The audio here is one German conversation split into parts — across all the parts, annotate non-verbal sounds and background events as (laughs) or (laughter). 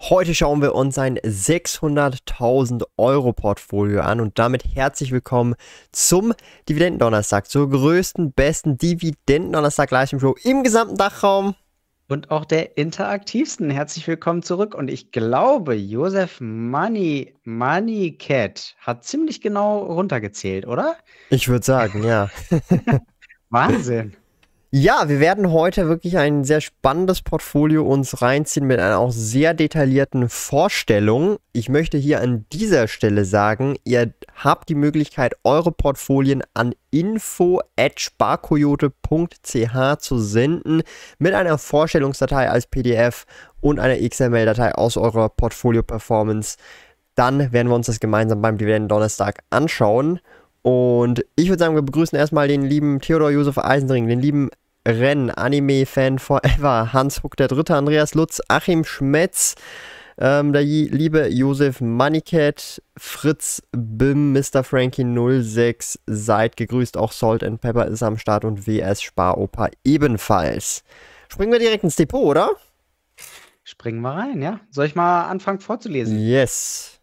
Heute schauen wir uns ein 600.000 Euro Portfolio an und damit herzlich willkommen zum Dividendendonnerstag, zur größten, besten Dividendendonnerstag Livestream Show im gesamten Dachraum. Und auch der interaktivsten. Herzlich willkommen zurück. Und ich glaube, Josef Money, Money Cat hat ziemlich genau runtergezählt, oder? Ich würde sagen, ja. (laughs) Wahnsinn. Ja, wir werden heute wirklich ein sehr spannendes Portfolio uns reinziehen mit einer auch sehr detaillierten Vorstellung. Ich möchte hier an dieser Stelle sagen, ihr habt die Möglichkeit, eure Portfolien an info@sparkoyote.ch zu senden mit einer Vorstellungsdatei als PDF und einer XML-Datei aus eurer Portfolio Performance. Dann werden wir uns das gemeinsam beim Dividenden Donnerstag anschauen. Und ich würde sagen, wir begrüßen erstmal den lieben Theodor Josef Eisenring, den lieben Renn, Anime-Fan forever, Hans Huck der Dritte, Andreas Lutz, Achim Schmetz, ähm, der liebe Josef Moneycat, Fritz Bim, Mr. Frankie 06, seid gegrüßt, auch Salt and Pepper ist am Start und WS Sparoper ebenfalls. Springen wir direkt ins Depot, oder? Springen wir rein, ja. Soll ich mal anfangen vorzulesen? Yes.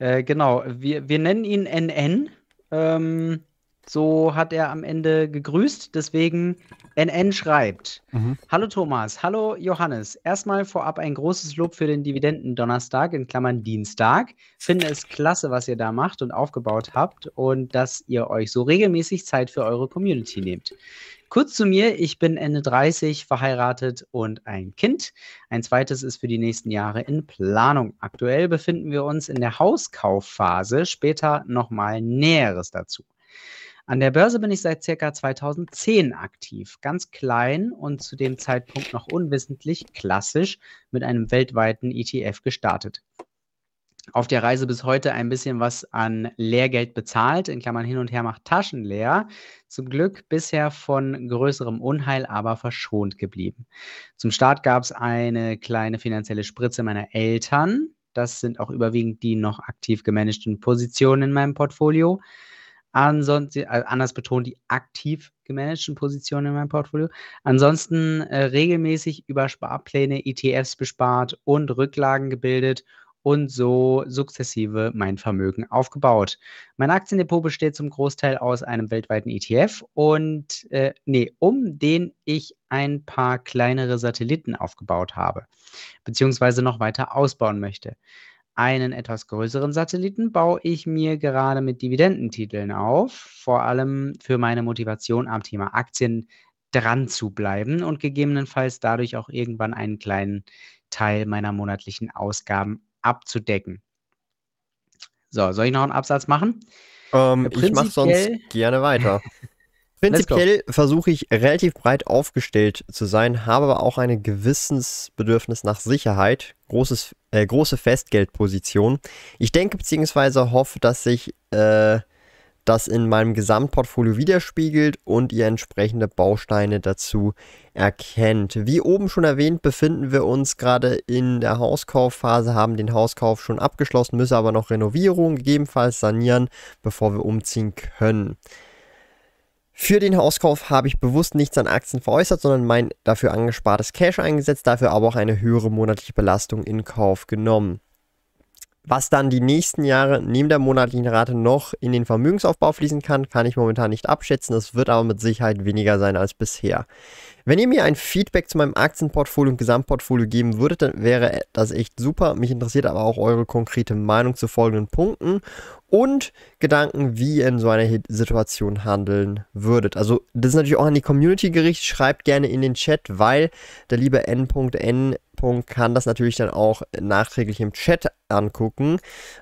Äh, genau, wir, wir nennen ihn NN. Ähm, so hat er am Ende gegrüßt. Deswegen NN schreibt: mhm. Hallo Thomas, hallo Johannes. Erstmal vorab ein großes Lob für den Dividenden-Donnerstag in Klammern Dienstag. Finde es klasse, was ihr da macht und aufgebaut habt und dass ihr euch so regelmäßig Zeit für eure Community nehmt. Kurz zu mir, ich bin Ende 30, verheiratet und ein Kind. Ein zweites ist für die nächsten Jahre in Planung. Aktuell befinden wir uns in der Hauskaufphase, später nochmal Näheres dazu. An der Börse bin ich seit circa 2010 aktiv, ganz klein und zu dem Zeitpunkt noch unwissentlich klassisch mit einem weltweiten ETF gestartet. Auf der Reise bis heute ein bisschen was an Lehrgeld bezahlt, in Klammern hin und her macht Taschen leer. Zum Glück bisher von größerem Unheil aber verschont geblieben. Zum Start gab es eine kleine finanzielle Spritze meiner Eltern. Das sind auch überwiegend die noch aktiv gemanagten Positionen in meinem Portfolio. Ansonsten, äh, anders betont, die aktiv gemanagten Positionen in meinem Portfolio. Ansonsten äh, regelmäßig über Sparpläne, ETFs bespart und Rücklagen gebildet und so sukzessive mein Vermögen aufgebaut. Mein Aktiendepot besteht zum Großteil aus einem weltweiten ETF und äh, nee, um den ich ein paar kleinere Satelliten aufgebaut habe, beziehungsweise noch weiter ausbauen möchte. Einen etwas größeren Satelliten baue ich mir gerade mit Dividendentiteln auf, vor allem für meine Motivation am Thema Aktien dran zu bleiben und gegebenenfalls dadurch auch irgendwann einen kleinen Teil meiner monatlichen Ausgaben abzudecken. So, soll ich noch einen Absatz machen? Ähm, ich mache sonst gerne weiter. (laughs) Prinzipiell versuche ich relativ breit aufgestellt zu sein, habe aber auch ein Gewissensbedürfnis nach Sicherheit, großes, äh, große Festgeldposition. Ich denke bzw. hoffe, dass sich äh, das in meinem Gesamtportfolio widerspiegelt und ihr entsprechende Bausteine dazu erkennt. Wie oben schon erwähnt, befinden wir uns gerade in der Hauskaufphase, haben den Hauskauf schon abgeschlossen, müssen aber noch Renovierung gegebenenfalls sanieren, bevor wir umziehen können. Für den Hauskauf habe ich bewusst nichts an Aktien veräußert, sondern mein dafür angespartes Cash eingesetzt, dafür aber auch eine höhere monatliche Belastung in Kauf genommen. Was dann die nächsten Jahre neben der monatlichen Rate noch in den Vermögensaufbau fließen kann, kann ich momentan nicht abschätzen. Es wird aber mit Sicherheit weniger sein als bisher. Wenn ihr mir ein Feedback zu meinem Aktienportfolio und Gesamtportfolio geben würdet, dann wäre das echt super. Mich interessiert aber auch eure konkrete Meinung zu folgenden Punkten und Gedanken, wie ihr in so einer Situation handeln würdet. Also, das ist natürlich auch an die Community gerichtet. Schreibt gerne in den Chat, weil der liebe N.N. kann das natürlich dann auch nachträglich im Chat angucken.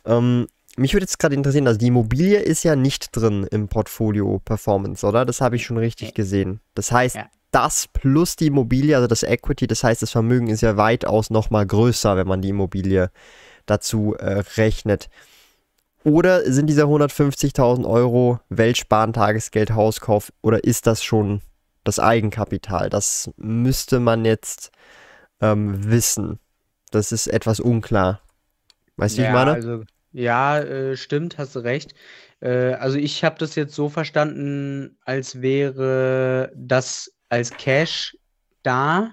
Ähm, mich würde jetzt gerade interessieren, also die Immobilie ist ja nicht drin im Portfolio Performance, oder? Das habe ich schon richtig gesehen. Das heißt, ja. Das plus die Immobilie, also das Equity, das heißt, das Vermögen ist ja weitaus nochmal größer, wenn man die Immobilie dazu äh, rechnet. Oder sind diese 150.000 Euro Weltsparen, Tagesgeld, Hauskauf oder ist das schon das Eigenkapital? Das müsste man jetzt ähm, wissen. Das ist etwas unklar. Weißt du, ja, wie ich meine? Also, ja, äh, stimmt, hast du recht. Äh, also ich habe das jetzt so verstanden, als wäre das als Cash da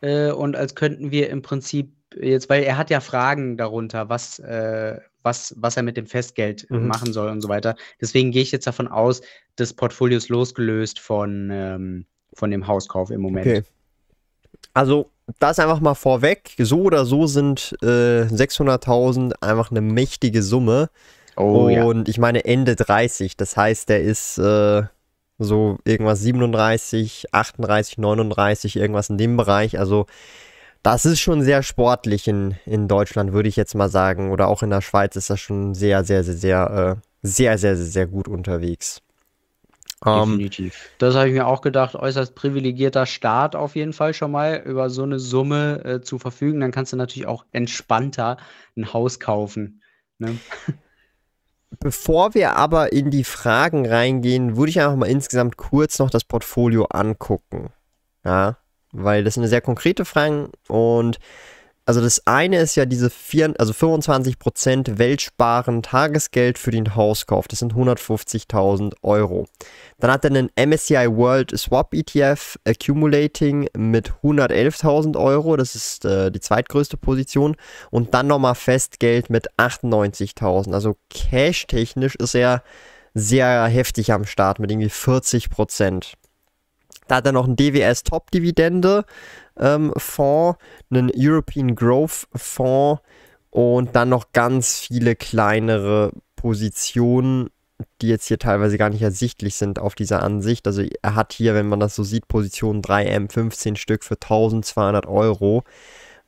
äh, und als könnten wir im Prinzip jetzt, weil er hat ja Fragen darunter, was, äh, was, was er mit dem Festgeld mhm. machen soll und so weiter. Deswegen gehe ich jetzt davon aus, das Portfolio ist losgelöst von, ähm, von dem Hauskauf im Moment. Okay. Also, das einfach mal vorweg. So oder so sind äh, 600.000 einfach eine mächtige Summe. Oh, und ja. ich meine Ende 30. Das heißt, der ist äh, so irgendwas 37, 38, 39, irgendwas in dem Bereich. Also das ist schon sehr sportlich in, in Deutschland, würde ich jetzt mal sagen. Oder auch in der Schweiz ist das schon sehr, sehr, sehr, sehr, äh, sehr, sehr, sehr, sehr gut unterwegs. Ähm, Definitiv. Um, das habe ich mir auch gedacht. Äußerst privilegierter Staat auf jeden Fall schon mal über so eine Summe äh, zu verfügen. Dann kannst du natürlich auch entspannter ein Haus kaufen. Ne? (laughs) Bevor wir aber in die Fragen reingehen, würde ich einfach mal insgesamt kurz noch das Portfolio angucken. Ja, weil das sind sehr konkrete Fragen und also das eine ist ja diese vier, also 25% Weltsparen Tagesgeld für den Hauskauf. Das sind 150.000 Euro. Dann hat er einen MSCI World Swap ETF Accumulating mit 111.000 Euro. Das ist äh, die zweitgrößte Position. Und dann nochmal Festgeld mit 98.000. Also cash-technisch ist er sehr heftig am Start mit irgendwie 40%. Da hat er noch einen DWS Top Dividende ähm, Fonds, einen European Growth Fonds und dann noch ganz viele kleinere Positionen, die jetzt hier teilweise gar nicht ersichtlich sind auf dieser Ansicht. Also er hat hier, wenn man das so sieht, Position 3M, 15 Stück für 1200 Euro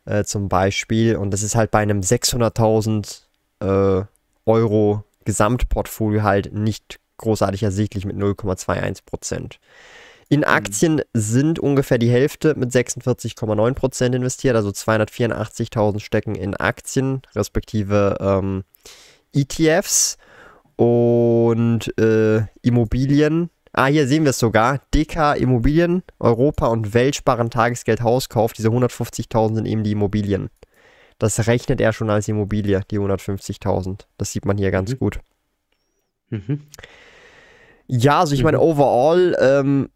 äh, zum Beispiel. Und das ist halt bei einem 600.000 äh, Euro Gesamtportfolio halt nicht großartig ersichtlich mit 0,21 Prozent. In mhm. Aktien sind ungefähr die Hälfte mit 46,9% investiert, also 284.000 stecken in Aktien, respektive ähm, ETFs und äh, Immobilien. Ah, hier sehen wir es sogar. DK Immobilien, Europa und Weltsparen Tagesgeld Hauskauf. Diese 150.000 sind eben die Immobilien. Das rechnet er schon als Immobilie, die 150.000. Das sieht man hier ganz mhm. gut. Mhm. Ja, also ich meine, mhm. overall ähm,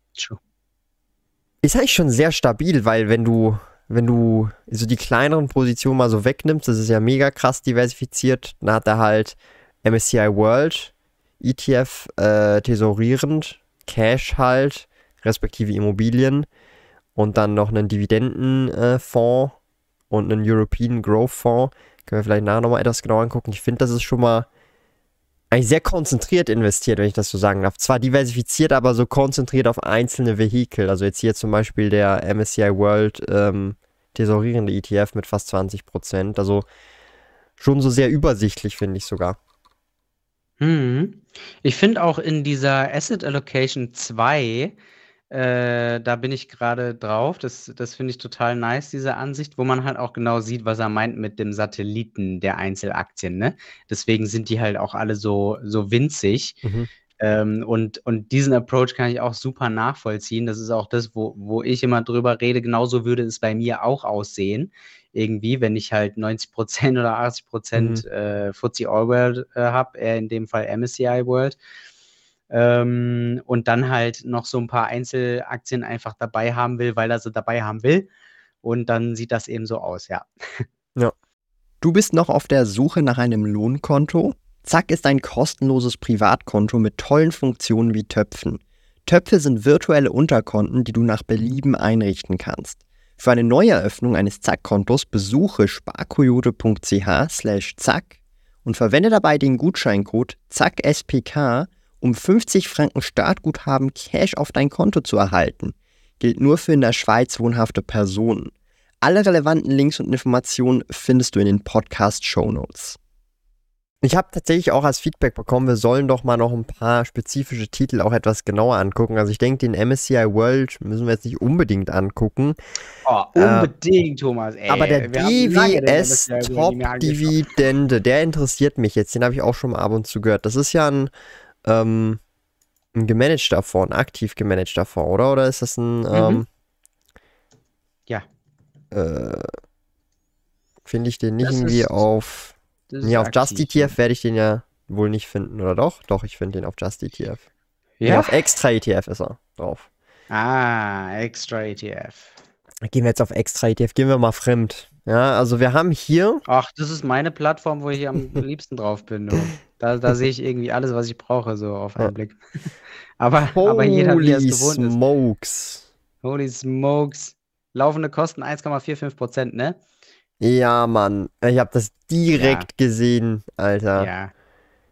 ist eigentlich schon sehr stabil, weil wenn du, wenn du so die kleineren Positionen mal so wegnimmst, das ist ja mega krass diversifiziert, dann hat er halt MSCI World, ETF äh, tesorierend, Cash halt, respektive Immobilien und dann noch einen Dividendenfonds äh, und einen European Growth Fonds. Können wir vielleicht nachher nochmal etwas genauer angucken. Ich finde, das ist schon mal eigentlich sehr konzentriert investiert, wenn ich das so sagen darf. Zwar diversifiziert, aber so konzentriert auf einzelne Vehikel. Also jetzt hier zum Beispiel der MSCI World ähm, tesorierende ETF mit fast 20 Prozent. Also schon so sehr übersichtlich, finde ich sogar. Hm. Ich finde auch in dieser Asset Allocation 2 äh, da bin ich gerade drauf. Das, das finde ich total nice, diese Ansicht, wo man halt auch genau sieht, was er meint mit dem Satelliten der Einzelaktien. Ne? Deswegen sind die halt auch alle so, so winzig. Mhm. Ähm, und, und diesen Approach kann ich auch super nachvollziehen. Das ist auch das, wo, wo ich immer drüber rede. Genauso würde es bei mir auch aussehen. Irgendwie, wenn ich halt 90% oder 80% mhm. äh, FTSE All World äh, habe, eher in dem Fall MSCI World. Ähm, und dann halt noch so ein paar Einzelaktien einfach dabei haben will, weil er sie dabei haben will. Und dann sieht das eben so aus, ja. Ja. Du bist noch auf der Suche nach einem Lohnkonto? Zack ist ein kostenloses Privatkonto mit tollen Funktionen wie Töpfen. Töpfe sind virtuelle Unterkonten, die du nach Belieben einrichten kannst. Für eine Neueröffnung eines Zack-Kontos besuche sparkoyote.ch slash zack und verwende dabei den Gutscheincode ZACKSPK um 50 Franken Startguthaben Cash auf dein Konto zu erhalten. Gilt nur für in der Schweiz wohnhafte Personen. Alle relevanten Links und Informationen findest du in den Podcast Show Notes. Ich habe tatsächlich auch als Feedback bekommen, wir sollen doch mal noch ein paar spezifische Titel auch etwas genauer angucken. Also ich denke, den MSCI World müssen wir jetzt nicht unbedingt angucken. Oh, unbedingt, äh, Thomas. Ey, aber der DWS Top Dividende, der interessiert mich jetzt. Den habe ich auch schon mal ab und zu gehört. Das ist ja ein, ähm, ein gemanagter Fonds, ein aktiv gemanagter Fonds, oder? Oder ist das ein... Mhm. Ähm, ja. Äh, Finde ich den nicht das irgendwie auf ja, auf Just ETF werde ich den ja wohl nicht finden, oder doch? Doch, ich finde den auf Just ETF. Ja. Nee, auf Extra ETF ist er drauf. Ah, Extra ETF. Gehen wir jetzt auf Extra ETF, gehen wir mal fremd. Ja, also wir haben hier. Ach, das ist meine Plattform, wo ich am (laughs) liebsten drauf bin. Du. Da, da sehe ich irgendwie alles, was ich brauche, so auf einen ja. Blick. (laughs) aber, aber jeder, wie es gewohnt smokes. Holy smokes. Laufende Kosten 1,45 Prozent, ne? Ja, Mann. Ich habe das direkt ja. gesehen, Alter. Ja.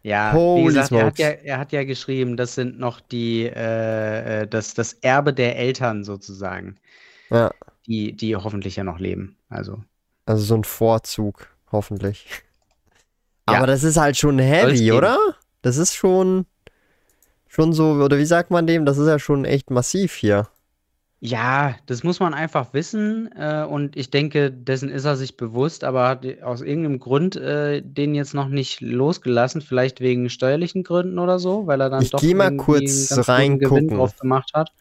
Ja, Holy wie gesagt, er hat ja, er hat ja geschrieben, das sind noch die, äh, äh, das, das Erbe der Eltern sozusagen. Ja. Die, die hoffentlich ja noch leben. Also. Also so ein Vorzug, hoffentlich. Ja. Aber das ist halt schon heavy, oder? Das ist schon, schon so, oder wie sagt man dem? Das ist ja schon echt massiv hier. Ja, das muss man einfach wissen, äh, und ich denke, dessen ist er sich bewusst, aber hat aus irgendeinem Grund, äh, den jetzt noch nicht losgelassen, vielleicht wegen steuerlichen Gründen oder so, weil er dann Ich doch mal kurz reingucken. drauf gemacht hat.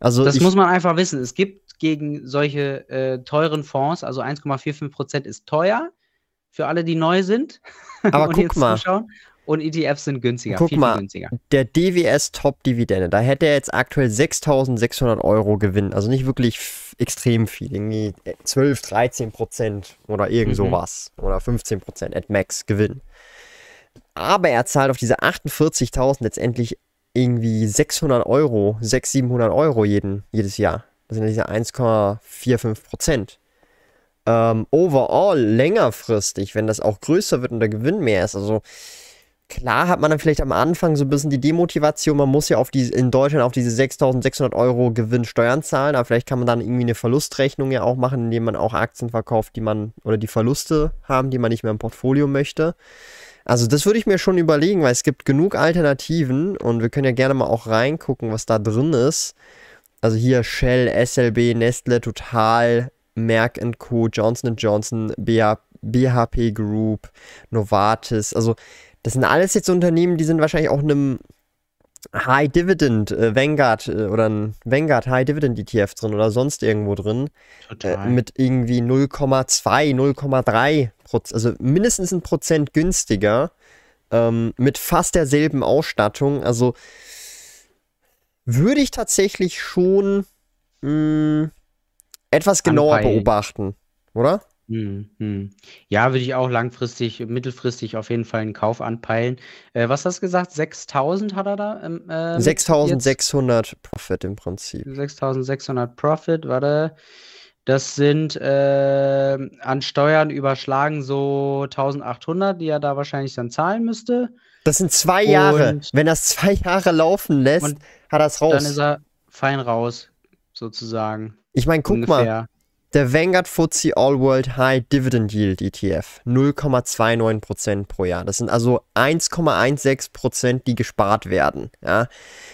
Also Das muss man einfach wissen. Es gibt gegen solche, äh, teuren Fonds also 1,45% ist teuer für alle, die neu sind (laughs) aber guck mal. zuschauen. Und ETFs sind günstiger, Guck viel, mal, viel günstiger. der DWS Top Dividende, da hätte er jetzt aktuell 6.600 Euro Gewinn. Also nicht wirklich extrem viel, irgendwie 12, 13 Prozent oder irgend mhm. sowas. Oder 15 Prozent at max Gewinn. Aber er zahlt auf diese 48.000 letztendlich irgendwie 600 Euro, 600, 700 Euro jeden, jedes Jahr. Das sind diese 1,45 Prozent. Ähm, overall, längerfristig, wenn das auch größer wird und der Gewinn mehr ist, also Klar hat man dann vielleicht am Anfang so ein bisschen die Demotivation, man muss ja auf die, in Deutschland auf diese 6600 Euro Gewinn Steuern zahlen, aber vielleicht kann man dann irgendwie eine Verlustrechnung ja auch machen, indem man auch Aktien verkauft, die man, oder die Verluste haben, die man nicht mehr im Portfolio möchte. Also das würde ich mir schon überlegen, weil es gibt genug Alternativen und wir können ja gerne mal auch reingucken, was da drin ist. Also hier Shell, SLB, Nestle, Total, Merck Co., Johnson Johnson, BHP Group, Novartis. Also das sind alles jetzt Unternehmen, die sind wahrscheinlich auch einem High Dividend äh, Vanguard äh, oder ein Vanguard High Dividend ETF drin oder sonst irgendwo drin. Total. Äh, mit irgendwie 0,2, 0,3 Prozent, also mindestens ein Prozent günstiger. Ähm, mit fast derselben Ausstattung. Also würde ich tatsächlich schon mh, hm, etwas genauer Anpeilen. beobachten, oder? Mhm, mhm. Ja, würde ich auch langfristig mittelfristig auf jeden Fall einen Kauf anpeilen. Äh, was hast du gesagt? 6.000 hat er da, ähm, äh, 6.600 Profit im Prinzip. 6.600 Profit, warte. Das sind, äh, an Steuern überschlagen so 1.800, die er da wahrscheinlich dann zahlen müsste. Das sind 2 Jahre. Und Wenn er's 2 Jahre laufen lässt, hat er's raus. dann ist er fein raus, sozusagen, Ich meine, guck mal. Der Vanguard FTSE All World High Dividend Yield ETF 0,29% pro Jahr. Das sind also 1,16%, die gespart werden. Ja?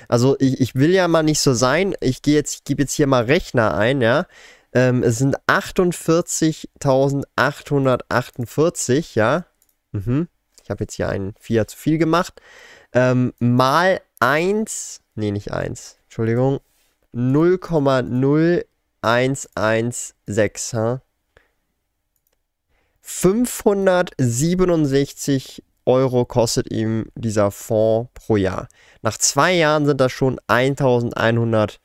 Also ich, ich will ja mal nicht so sein. Ich gehe jetzt, ich gebe jetzt hier mal Rechner ein, ja. Ähm, es sind 48.848, ja. Mhm. Habe jetzt hier einen 4 zu viel gemacht. Ähm, mal 1, nee, nicht 1, Entschuldigung, 0,0 116, ha? 567 Euro kostet ihm dieser Fonds pro Jahr. Nach zwei Jahren sind das schon 1100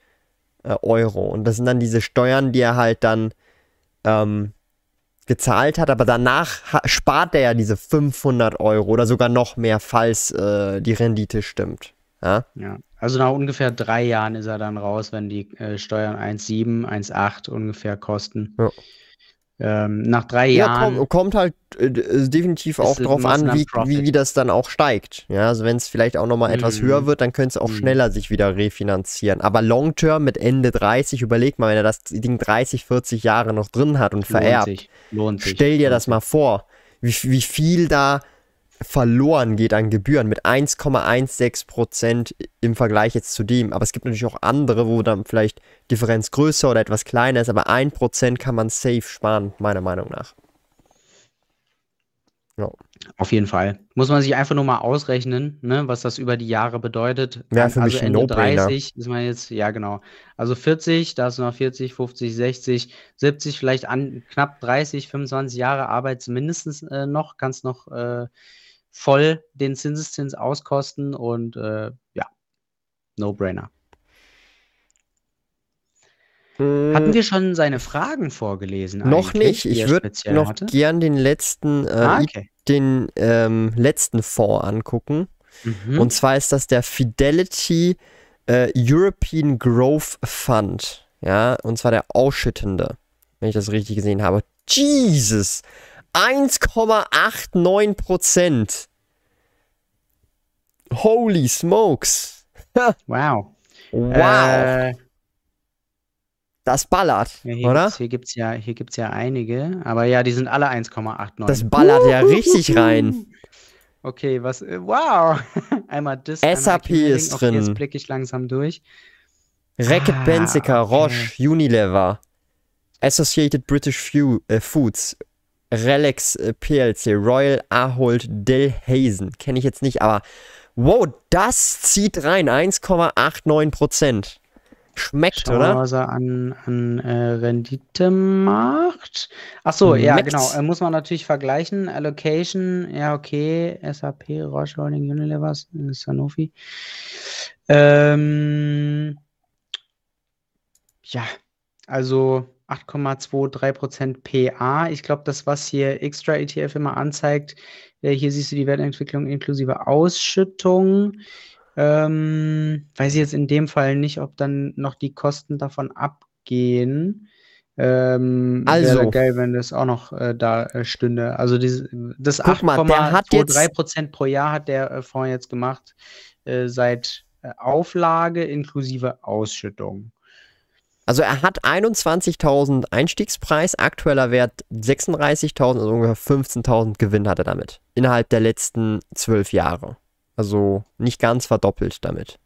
äh, Euro. Und das sind dann diese Steuern, die er halt dann ähm, gezahlt hat. Aber danach spart er ja diese 500 Euro oder sogar noch mehr, falls äh, die Rendite stimmt. Ja? ja. Also nach ungefähr drei Jahren ist er dann raus, wenn die äh, Steuern 1,7, 1,8 ungefähr kosten. Ja. Ähm, nach drei ja, Jahren. Kommt, kommt halt äh, äh definitiv auch drauf an, wie, wie, wie, das dann auch steigt. Ja, also wenn es vielleicht auch nochmal mhm. etwas höher wird, dann könnte es auch mhm. schneller sich wieder refinanzieren. Aber long term mit Ende 30, überleg mal, wenn er das Ding 30, 40 Jahre noch drin hat und Lohnt vererbt. Sich. Lohnt sich. Stell dir das mal vor, wie, wie viel da verloren geht an Gebühren mit 1,16 Prozent im Vergleich jetzt zu dem. Aber es gibt natürlich auch andere, wo dann vielleicht Differenz größer oder etwas kleiner ist, aber 1 Prozent kann man safe sparen, meiner Meinung nach. Ja. Auf jeden Fall. Muss man sich einfach nur mal ausrechnen, ne, was das über die Jahre bedeutet. Ja, für also mich Ende 30 ist man jetzt, ja genau. Also 40, da du noch 40, 50, 60, 70, vielleicht an knapp 30, 25 Jahre Arbeit mindestens äh, noch, kannst noch äh, voll den Zinseszins auskosten und äh, ja, No-Brainer. Hatten wir schon seine Fragen vorgelesen? Noch nicht. Ich würde noch hatte? gern den letzten, äh, ah, okay. den ähm, letzten Fonds angucken. Mhm. Und zwar ist das der Fidelity äh, European Growth Fund. Ja, und zwar der ausschüttende, wenn ich das richtig gesehen habe. Jesus! 1,89 Prozent. Holy smokes. (laughs) wow. Wow. Äh, das ballert, ja, hier oder? Gibt's, hier gibt es ja, ja einige, aber ja, die sind alle 1,89. Das ballert uh, ja richtig rein. Okay, was, äh, wow. (laughs) einmal das. SAP einmal ist drin. Jetzt blicke ich langsam durch. Reckitt ah, Benzica, okay. Roche, Unilever, Associated British Few, äh, Foods, Relax äh, PLC, Royal Ahold Delhaizen. Kenne ich jetzt nicht, aber wow, das zieht rein. 1,89 Prozent. Schmeckt, Schauen oder? Was er an, an äh, Rendite macht. Achso, ja, genau. Äh, muss man natürlich vergleichen. Allocation, ja, okay. SAP, Roche Holding, Unilever, Sanofi. Ähm, ja, also 8,23% PA. Ich glaube, das, was hier Extra ETF immer anzeigt, äh, hier siehst du die Wertentwicklung inklusive Ausschüttung. Ähm, weiß ich jetzt in dem Fall nicht, ob dann noch die Kosten davon abgehen. Ähm, also wäre geil, wenn das auch noch äh, da äh, stünde. Also das 8,23% pro Jahr hat der äh, Fonds jetzt gemacht seit Auflage inklusive Ausschüttung. Also er hat 21.000 Einstiegspreis, aktueller Wert 36.000, also ungefähr 15.000 Gewinn hat er damit. Innerhalb der letzten zwölf Jahre. Also nicht ganz verdoppelt damit.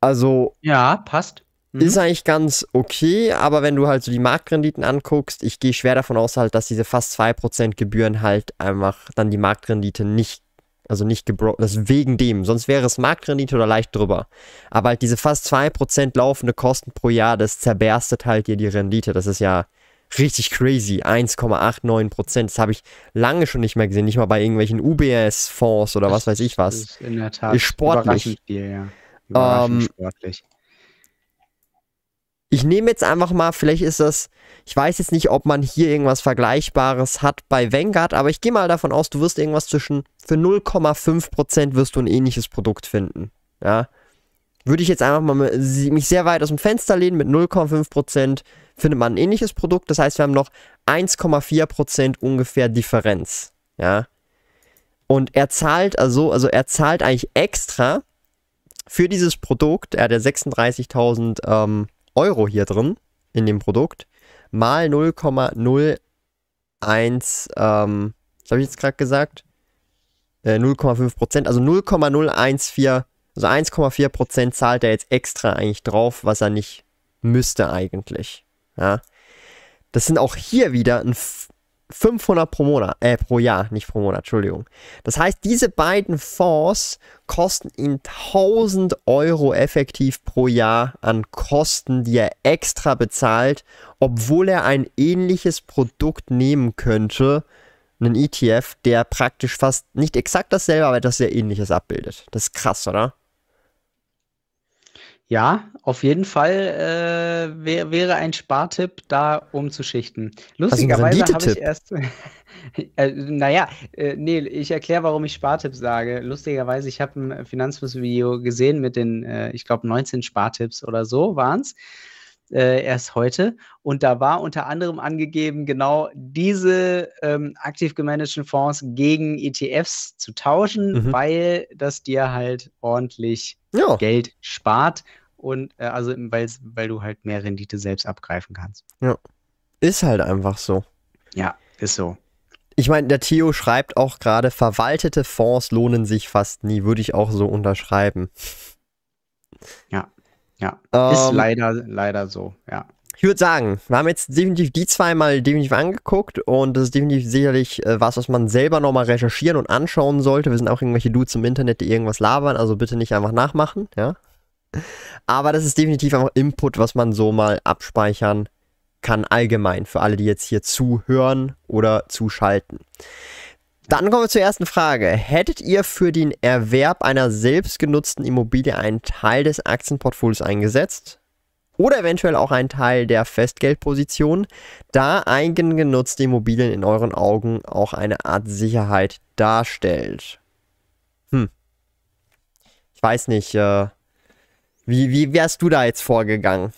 Also. Ja, passt. Mhm. Ist eigentlich ganz okay, aber wenn du halt so die Marktrenditen anguckst, ich gehe schwer davon aus, halt, dass diese fast 2% Gebühren halt einfach dann die Marktrendite nicht, also nicht gebrochen, das ist wegen dem, sonst wäre es Marktrendite oder leicht drüber. Aber halt diese fast 2% laufende Kosten pro Jahr, das zerberstet halt dir die Rendite. Das ist ja richtig crazy. 1,89 Prozent. Das habe ich lange schon nicht mehr gesehen. Nicht mal bei irgendwelchen UBS-Fonds oder was weiß ich was. Ist in der Tat ist sportlich. Viel, ja. Überraschend ähm, sportlich. Ich nehme jetzt einfach mal, vielleicht ist das, ich weiß jetzt nicht, ob man hier irgendwas Vergleichbares hat bei Vanguard, aber ich gehe mal davon aus, du wirst irgendwas zwischen, für 0,5% wirst du ein ähnliches Produkt finden. Ja. Würde ich jetzt einfach mal mich sehr weit aus dem Fenster lehnen mit 0,5% findet man ein ähnliches Produkt. Das heißt, wir haben noch 1,4% ungefähr Differenz. Ja. Und er zahlt also, also er zahlt eigentlich extra für dieses Produkt. Er hat ja 36.000 ähm, Euro hier drin in dem Produkt. Mal 0,01, ähm, was habe ich jetzt gerade gesagt? Äh, 0,5%, also 0,014, also 1,4% zahlt er jetzt extra eigentlich drauf, was er nicht müsste eigentlich. Ja. Das sind auch hier wieder ein 500 pro Monat, äh, pro Jahr, nicht pro Monat, Entschuldigung. Das heißt, diese beiden Fonds kosten ihn 1000 Euro effektiv pro Jahr an Kosten, die er extra bezahlt, obwohl er ein ähnliches Produkt nehmen könnte, einen ETF, der praktisch fast nicht exakt dasselbe, aber etwas sehr ähnliches abbildet. Das ist krass, oder? Ja, auf jeden Fall äh, wär, wäre ein Spartipp, da umzuschichten. Lustigerweise habe ich erst. (laughs) äh, naja, äh, nee, ich erkläre, warum ich Spartipp sage. Lustigerweise, ich habe ein Finanzfluss-Video gesehen mit den, äh, ich glaube, 19 Spartipps oder so waren es. Äh, erst heute. Und da war unter anderem angegeben, genau diese ähm, aktiv gemanagten Fonds gegen ETFs zu tauschen, mhm. weil das dir halt ordentlich ja. Geld spart und äh, also weil, weil du halt mehr Rendite selbst abgreifen kannst. Ja. Ist halt einfach so. Ja, ist so. Ich meine, der Theo schreibt auch gerade, verwaltete Fonds lohnen sich fast nie. Würde ich auch so unterschreiben. Ja, ja. Ähm, ist leider, leider so, ja. Ich würde sagen, wir haben jetzt definitiv die zwei mal definitiv angeguckt und das ist definitiv sicherlich äh, was, was man selber nochmal recherchieren und anschauen sollte. Wir sind auch irgendwelche Dudes im Internet, die irgendwas labern, also bitte nicht einfach nachmachen, ja. Aber das ist definitiv einfach Input, was man so mal abspeichern kann, allgemein, für alle, die jetzt hier zuhören oder zuschalten. Dann kommen wir zur ersten Frage. Hättet ihr für den Erwerb einer selbstgenutzten Immobilie einen Teil des Aktienportfolios eingesetzt? Oder eventuell auch einen Teil der Festgeldposition, da eigengenutzte Immobilien in euren Augen auch eine Art Sicherheit darstellt? Hm. Ich weiß nicht, äh, wie, wie wärst du da jetzt vorgegangen?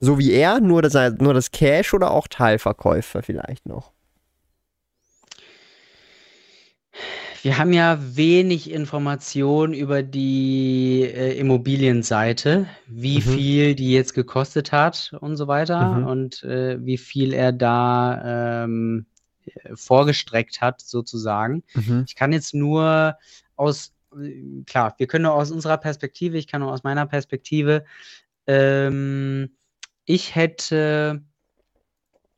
So wie er, nur das, nur das Cash oder auch Teilverkäufe vielleicht noch? Wir haben ja wenig Informationen über die äh, Immobilienseite, wie mhm. viel die jetzt gekostet hat und so weiter mhm. und äh, wie viel er da ähm, vorgestreckt hat, sozusagen. Mhm. Ich kann jetzt nur aus klar, wir können nur aus unserer Perspektive, ich kann nur aus meiner Perspektive, ähm, ich hätte,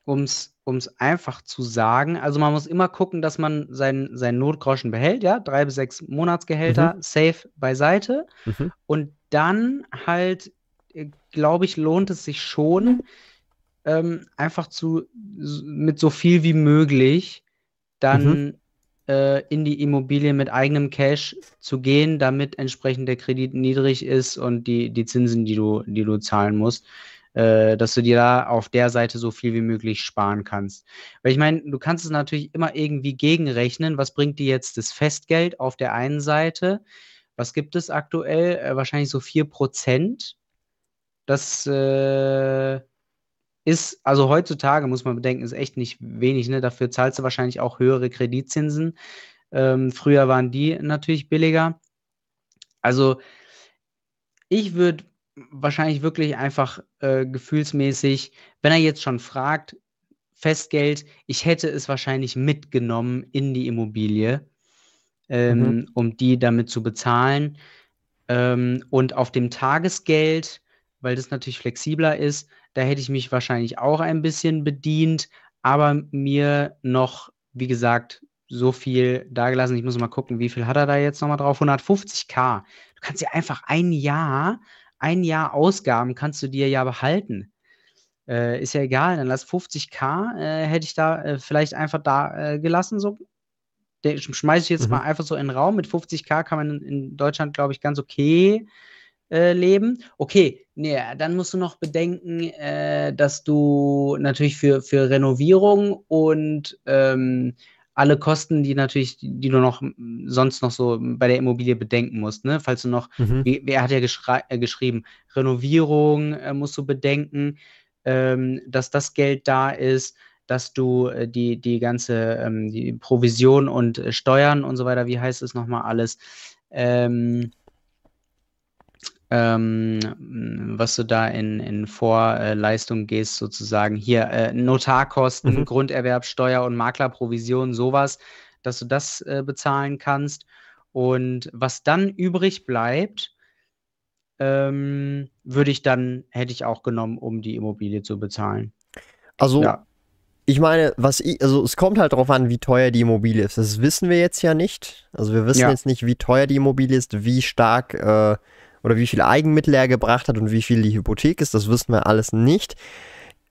um es einfach zu sagen, also man muss immer gucken, dass man seinen sein Notgroschen behält, ja, drei bis sechs Monatsgehälter mhm. safe beiseite mhm. und dann halt, äh, glaube ich, lohnt es sich schon, ähm, einfach zu mit so viel wie möglich dann mhm äh, in die Immobilie mit eigenem Cash zu gehen, damit entsprechend der Kredit niedrig ist und die, die Zinsen, die du, die du zahlen musst, äh, dass du dir da auf der Seite so viel wie möglich sparen kannst. Weil ich meine, du kannst es natürlich immer irgendwie gegenrechnen. Was bringt dir jetzt das Festgeld auf der einen Seite? Was gibt es aktuell? Äh, wahrscheinlich so 4%. Das äh, ist, also heutzutage muss man bedenken, ist echt nicht wenig, ne? Dafür zahlst du wahrscheinlich auch höhere Kreditzinsen. Ähm, früher waren die natürlich billiger. Also ich würde wahrscheinlich wirklich einfach äh, gefühlsmäßig, wenn er jetzt schon fragt, Festgeld, ich hätte es wahrscheinlich mitgenommen in die Immobilie, ähm, mhm. um die damit zu bezahlen. Ähm, und auf dem Tagesgeld, weil das natürlich flexibler ist, da hätte ich mich wahrscheinlich auch ein bisschen bedient, aber mir noch, wie gesagt, so viel dagelassen. Ich muss mal gucken, wie viel hat er da jetzt nochmal drauf? 150k. Du kannst ja einfach ein Jahr, ein Jahr Ausgaben kannst du dir ja behalten. Äh, ist ja egal, dann lass 50k, äh, hätte ich da äh, vielleicht einfach da äh, gelassen, so. schmeiße ich jetzt mhm. mal einfach so in den Raum. Mit 50k kann man in, in Deutschland, glaube ich, ganz okay äh, leben. Okay, nee, dann musst du noch bedenken, äh, dass du natürlich für, für Renovierung und ähm, alle Kosten, die natürlich, die, du noch sonst noch so bei der Immobilie bedenken musst, ne? Falls du noch, mhm. wie, wer hat ja äh, geschrieben, Renovierung äh, musst du bedenken, ähm, dass das Geld da ist, dass du äh, die, die ganze ähm, die Provision und äh, Steuern und so weiter, wie heißt es nochmal alles, ähm, ähm, was du da in, in Vorleistung gehst, sozusagen. Hier äh, Notarkosten, mhm. Grunderwerbsteuer und Maklerprovision, sowas, dass du das äh, bezahlen kannst. Und was dann übrig bleibt, ähm, würde ich dann, hätte ich auch genommen, um die Immobilie zu bezahlen. Also, ja. ich meine, was ich, also es kommt halt darauf an, wie teuer die Immobilie ist. Das wissen wir jetzt ja nicht. Also wir wissen ja. jetzt nicht, wie teuer die Immobilie ist, wie stark äh, oder wie viel Eigenmittel er gebracht hat und wie viel die Hypothek ist, das wissen wir alles nicht.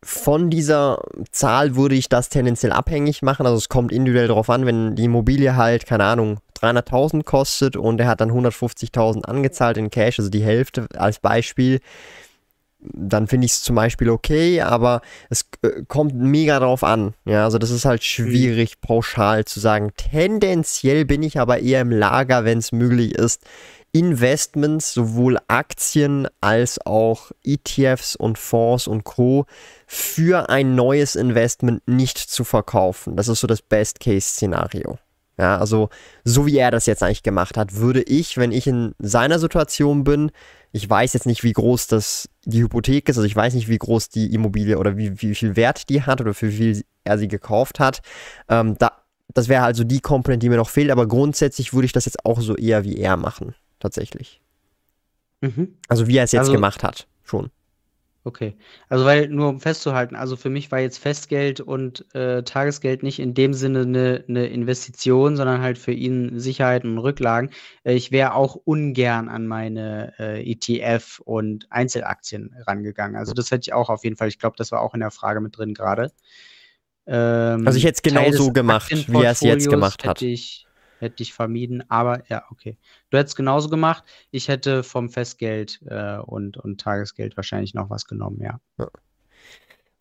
Von dieser Zahl würde ich das tendenziell abhängig machen. Also es kommt individuell darauf an, wenn die Immobilie halt, keine Ahnung, 300.000 kostet und er hat dann 150.000 angezahlt in Cash, also die Hälfte als Beispiel, dann finde ich es zum Beispiel okay, aber es äh, kommt mega drauf an. Ja, also das ist halt schwierig mhm. pauschal zu sagen. Tendenziell bin ich aber eher im Lager, wenn es möglich ist, Investments, sowohl Aktien als auch ETFs und Fonds und Co. für ein neues Investment nicht zu verkaufen. Das ist so das Best-Case-Szenario. Ja, also so wie er das jetzt eigentlich gemacht hat, würde ich, wenn ich in seiner Situation bin, ich weiß jetzt nicht, wie groß das die Hypothek ist, also ich weiß nicht, wie groß die Immobilie oder wie, wie viel Wert die hat oder für wie viel er sie gekauft hat. Ähm, da das wäre also die Komponente, die mir noch fehlt, aber grundsätzlich würde ich das jetzt auch so eher wie er machen, tatsächlich. Mhm. Also wie er es jetzt also, gemacht hat, schon. Okay. Also weil, nur um festzuhalten, also für mich war jetzt Festgeld und äh, Tagesgeld nicht in dem Sinne eine, eine Investition, sondern halt für ihn Sicherheiten und Rücklagen. Äh, ich wäre auch ungern an meine äh, ETF und Einzelaktien rangegangen. Also das hätte ich auch auf jeden Fall, ich glaube, das war auch in der Frage mit drin gerade. Ähm, also ich hätte es genau so gemacht, wie er es jetzt gemacht hat. Ich, hätte ich vermieden, aber ja, okay. Du hättest genauso gemacht. Ich hätte vom Festgeld äh, und, und Tagesgeld wahrscheinlich noch was genommen, ja. ja.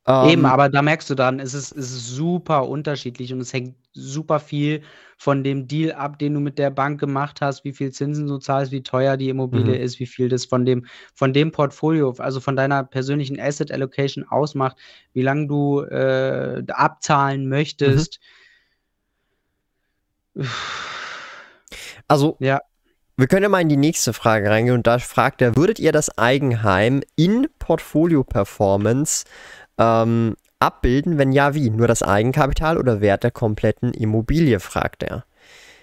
Um, Eben, ähm, aber da merkst du dann, es ist, es ist super unterschiedlich und es hängt super viel von dem Deal ab, den du mit der Bank gemacht hast, wie viel Zinsen du zahlst, wie teuer die Immobilie mhm. ist, wie viel das von dem, von dem Portfolio, also von deiner persönlichen Asset Allocation ausmacht, wie lange du äh, abzahlen möchtest. Mhm. Also, ja. Wir können ja mal in die nächste Frage reingehen und da fragt er, würdet ihr das Eigenheim in Portfolio Performance ähm, abbilden? Wenn ja, wie? Nur das Eigenkapital oder Wert der kompletten Immobilie, fragt er.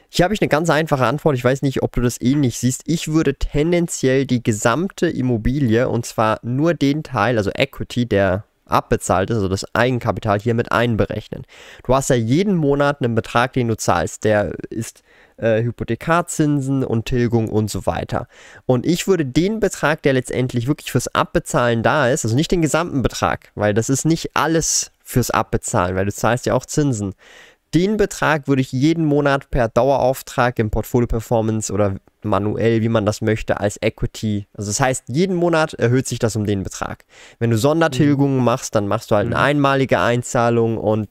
Hier habe ich eine ganz einfache Antwort. Ich weiß nicht, ob du das ähnlich siehst. Ich würde tendenziell die gesamte Immobilie und zwar nur den Teil, also Equity, der abbezahlt ist, also das Eigenkapital hier mit einberechnen. Du hast ja jeden Monat einen Betrag, den du zahlst. Der ist äh, Hypothekarzinsen und Tilgung und so weiter. Und ich würde den Betrag, der letztendlich wirklich fürs Abbezahlen da ist, also nicht den gesamten Betrag, weil das ist nicht alles fürs Abbezahlen, weil du zahlst ja auch Zinsen. Den Betrag würde ich jeden Monat per Dauerauftrag im Portfolio Performance oder manuell, wie man das möchte, als Equity. Also das heißt, jeden Monat erhöht sich das um den Betrag. Wenn du Sondertilgungen mhm. machst, dann machst du halt eine mhm. einmalige Einzahlung und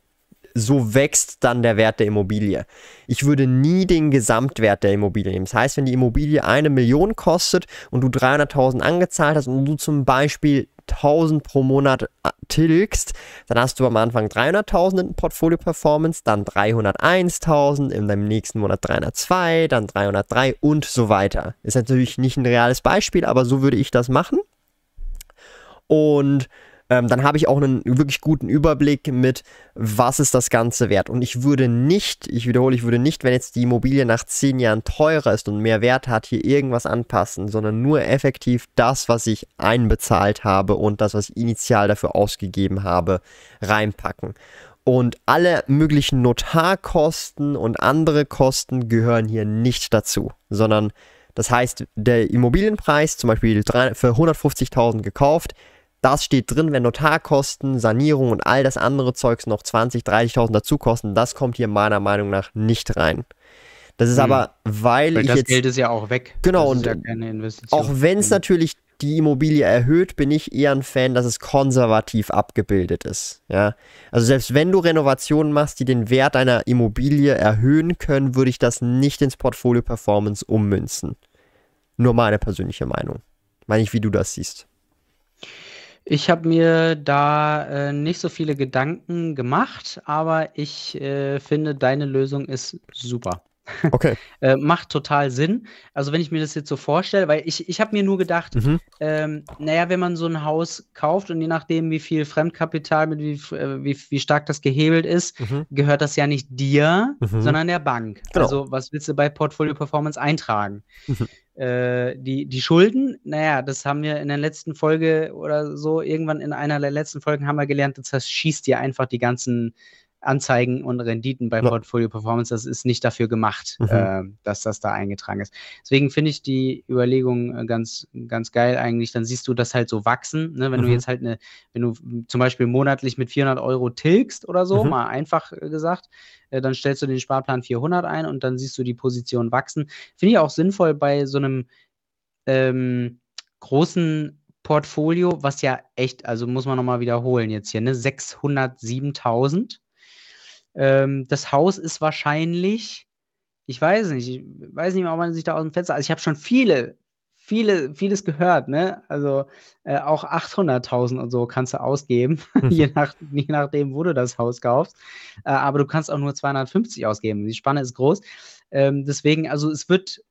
so wächst dann der Wert der Immobilie. Ich würde nie den Gesamtwert der Immobilie nehmen. Das heißt, wenn die Immobilie eine Million kostet und du 300.000 angezahlt hast und du zum Beispiel 1000 pro Monat äh, tilgst, dann hast du am Anfang 300.000 in Portfolio Performance, dann 301.000, in deinem nächsten Monat 302, dann 303 und so weiter. Ist natürlich nicht ein reales Beispiel, aber so würde ich das machen. Und ähm, dann habe ich auch einen wirklich guten Überblick mit, was ist das Ganze wert. Und ich würde nicht, ich wiederhole, ich würde nicht, wenn jetzt die Immobilie nach zehn Jahren teurer ist und mehr Wert hat, hier irgendwas anpassen, sondern nur effektiv das, was ich einbezahlt habe und das, was ich initial dafür ausgegeben habe, reinpacken. Und alle möglichen Notarkosten und andere Kosten gehören hier nicht dazu, sondern das heißt, der Immobilienpreis, zum Beispiel für 150.000 gekauft, das steht drin, wenn Notarkosten, Sanierung und all das andere Zeugs noch 20, 30.000 dazu kosten, das kommt hier meiner Meinung nach nicht rein. Das ist hm. aber, weil, weil ich das jetzt. Geld ist ja auch weg. Genau, und ja auch wenn es natürlich die Immobilie erhöht, bin ich eher ein Fan, dass es konservativ abgebildet ist. Ja? Also selbst wenn du Renovationen machst, die den Wert einer Immobilie erhöhen können, würde ich das nicht ins Portfolio Performance ummünzen. Nur meine persönliche Meinung. Meine ich, wie du das siehst. Ich habe mir da äh, nicht so viele Gedanken gemacht, aber ich äh, finde, deine Lösung ist super. Okay. (laughs) äh, macht total Sinn. Also wenn ich mir das jetzt so vorstelle, weil ich, ich habe mir nur gedacht, mhm. ähm, naja, wenn man so ein Haus kauft und je nachdem, wie viel Fremdkapital, mit wie, äh, wie, wie stark das gehebelt ist, mhm. gehört das ja nicht dir, mhm. sondern der Bank. Genau. Also was willst du bei Portfolio Performance eintragen? Mhm. Äh, die, die Schulden, naja, das haben wir in der letzten Folge oder so, irgendwann in einer der letzten Folgen haben wir gelernt, das schießt dir einfach die ganzen Anzeigen und Renditen bei ja. Portfolio Performance, das ist nicht dafür gemacht, mhm. äh, dass das da eingetragen ist. Deswegen finde ich die Überlegung äh, ganz, ganz geil eigentlich. Dann siehst du das halt so wachsen. Ne? Wenn mhm. du jetzt halt eine, wenn du zum Beispiel monatlich mit 400 Euro tilgst oder so, mhm. mal einfach äh, gesagt, äh, dann stellst du den Sparplan 400 ein und dann siehst du die Position wachsen. Finde ich auch sinnvoll bei so einem ähm, großen Portfolio, was ja echt, also muss man nochmal wiederholen jetzt hier, ne? 607.000 ähm, das Haus ist wahrscheinlich, ich weiß nicht, ich weiß nicht mehr, ob man sich da aus dem Fenster, also ich habe schon viele, viele, vieles gehört, ne? Also äh, auch 800.000 und so kannst du ausgeben, (laughs) mhm. je, nach, je nachdem, wo du das Haus kaufst. Äh, aber du kannst auch nur 250 ausgeben. Die Spanne ist groß. Ähm, deswegen, also es wird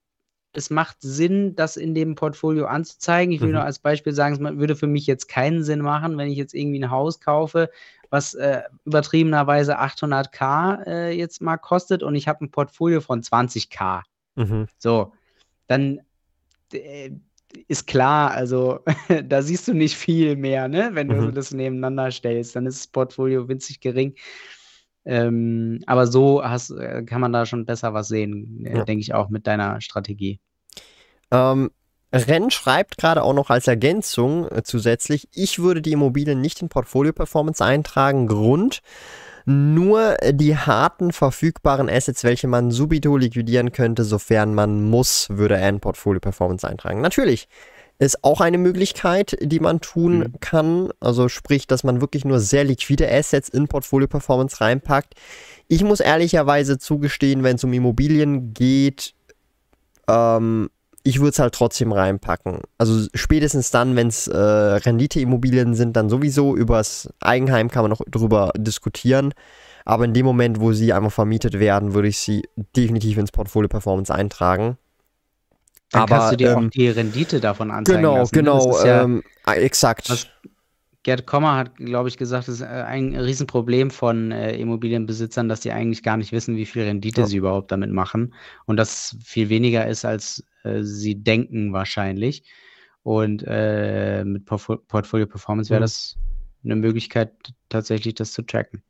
es macht Sinn, das in dem Portfolio anzuzeigen. Ich will mhm. nur als Beispiel sagen, es würde für mich jetzt keinen Sinn machen, wenn ich jetzt irgendwie ein Haus kaufe, was äh, übertriebenerweise 800k äh, jetzt mal kostet und ich habe ein Portfolio von 20k. Mhm. So, dann äh, ist klar, also (laughs) da siehst du nicht viel mehr, ne? wenn mhm. du das nebeneinander stellst, dann ist das Portfolio winzig gering. Ähm, aber so hast, äh, kann man da schon besser was sehen, äh, ja. denke ich auch mit deiner Strategie. Ähm, Renn schreibt gerade auch noch als Ergänzung äh, zusätzlich, ich würde die Immobilien nicht in Portfolio Performance eintragen. Grund, nur die harten verfügbaren Assets, welche man subito liquidieren könnte, sofern man muss, würde er in Portfolio Performance eintragen. Natürlich ist auch eine Möglichkeit, die man tun mhm. kann. Also sprich, dass man wirklich nur sehr liquide Assets in Portfolio Performance reinpackt. Ich muss ehrlicherweise zugestehen, wenn es um Immobilien geht, ähm, ich würde es halt trotzdem reinpacken. Also spätestens dann, wenn es äh, Renditeimmobilien sind, dann sowieso übers Eigenheim kann man noch drüber diskutieren. Aber in dem Moment, wo sie einmal vermietet werden, würde ich sie definitiv ins Portfolio Performance eintragen. Dann Aber, kannst du dir ähm, auch die Rendite davon anzeigen genau, lassen. Genau, genau, ja, ähm, exakt. Was Gerd Kommer hat, glaube ich, gesagt, das ist äh, ein Riesenproblem von äh, Immobilienbesitzern, dass die eigentlich gar nicht wissen, wie viel Rendite ja. sie überhaupt damit machen. Und das viel weniger ist, als äh, sie denken wahrscheinlich. Und äh, mit Portfolio Performance wäre mhm. das eine Möglichkeit, tatsächlich das zu tracken.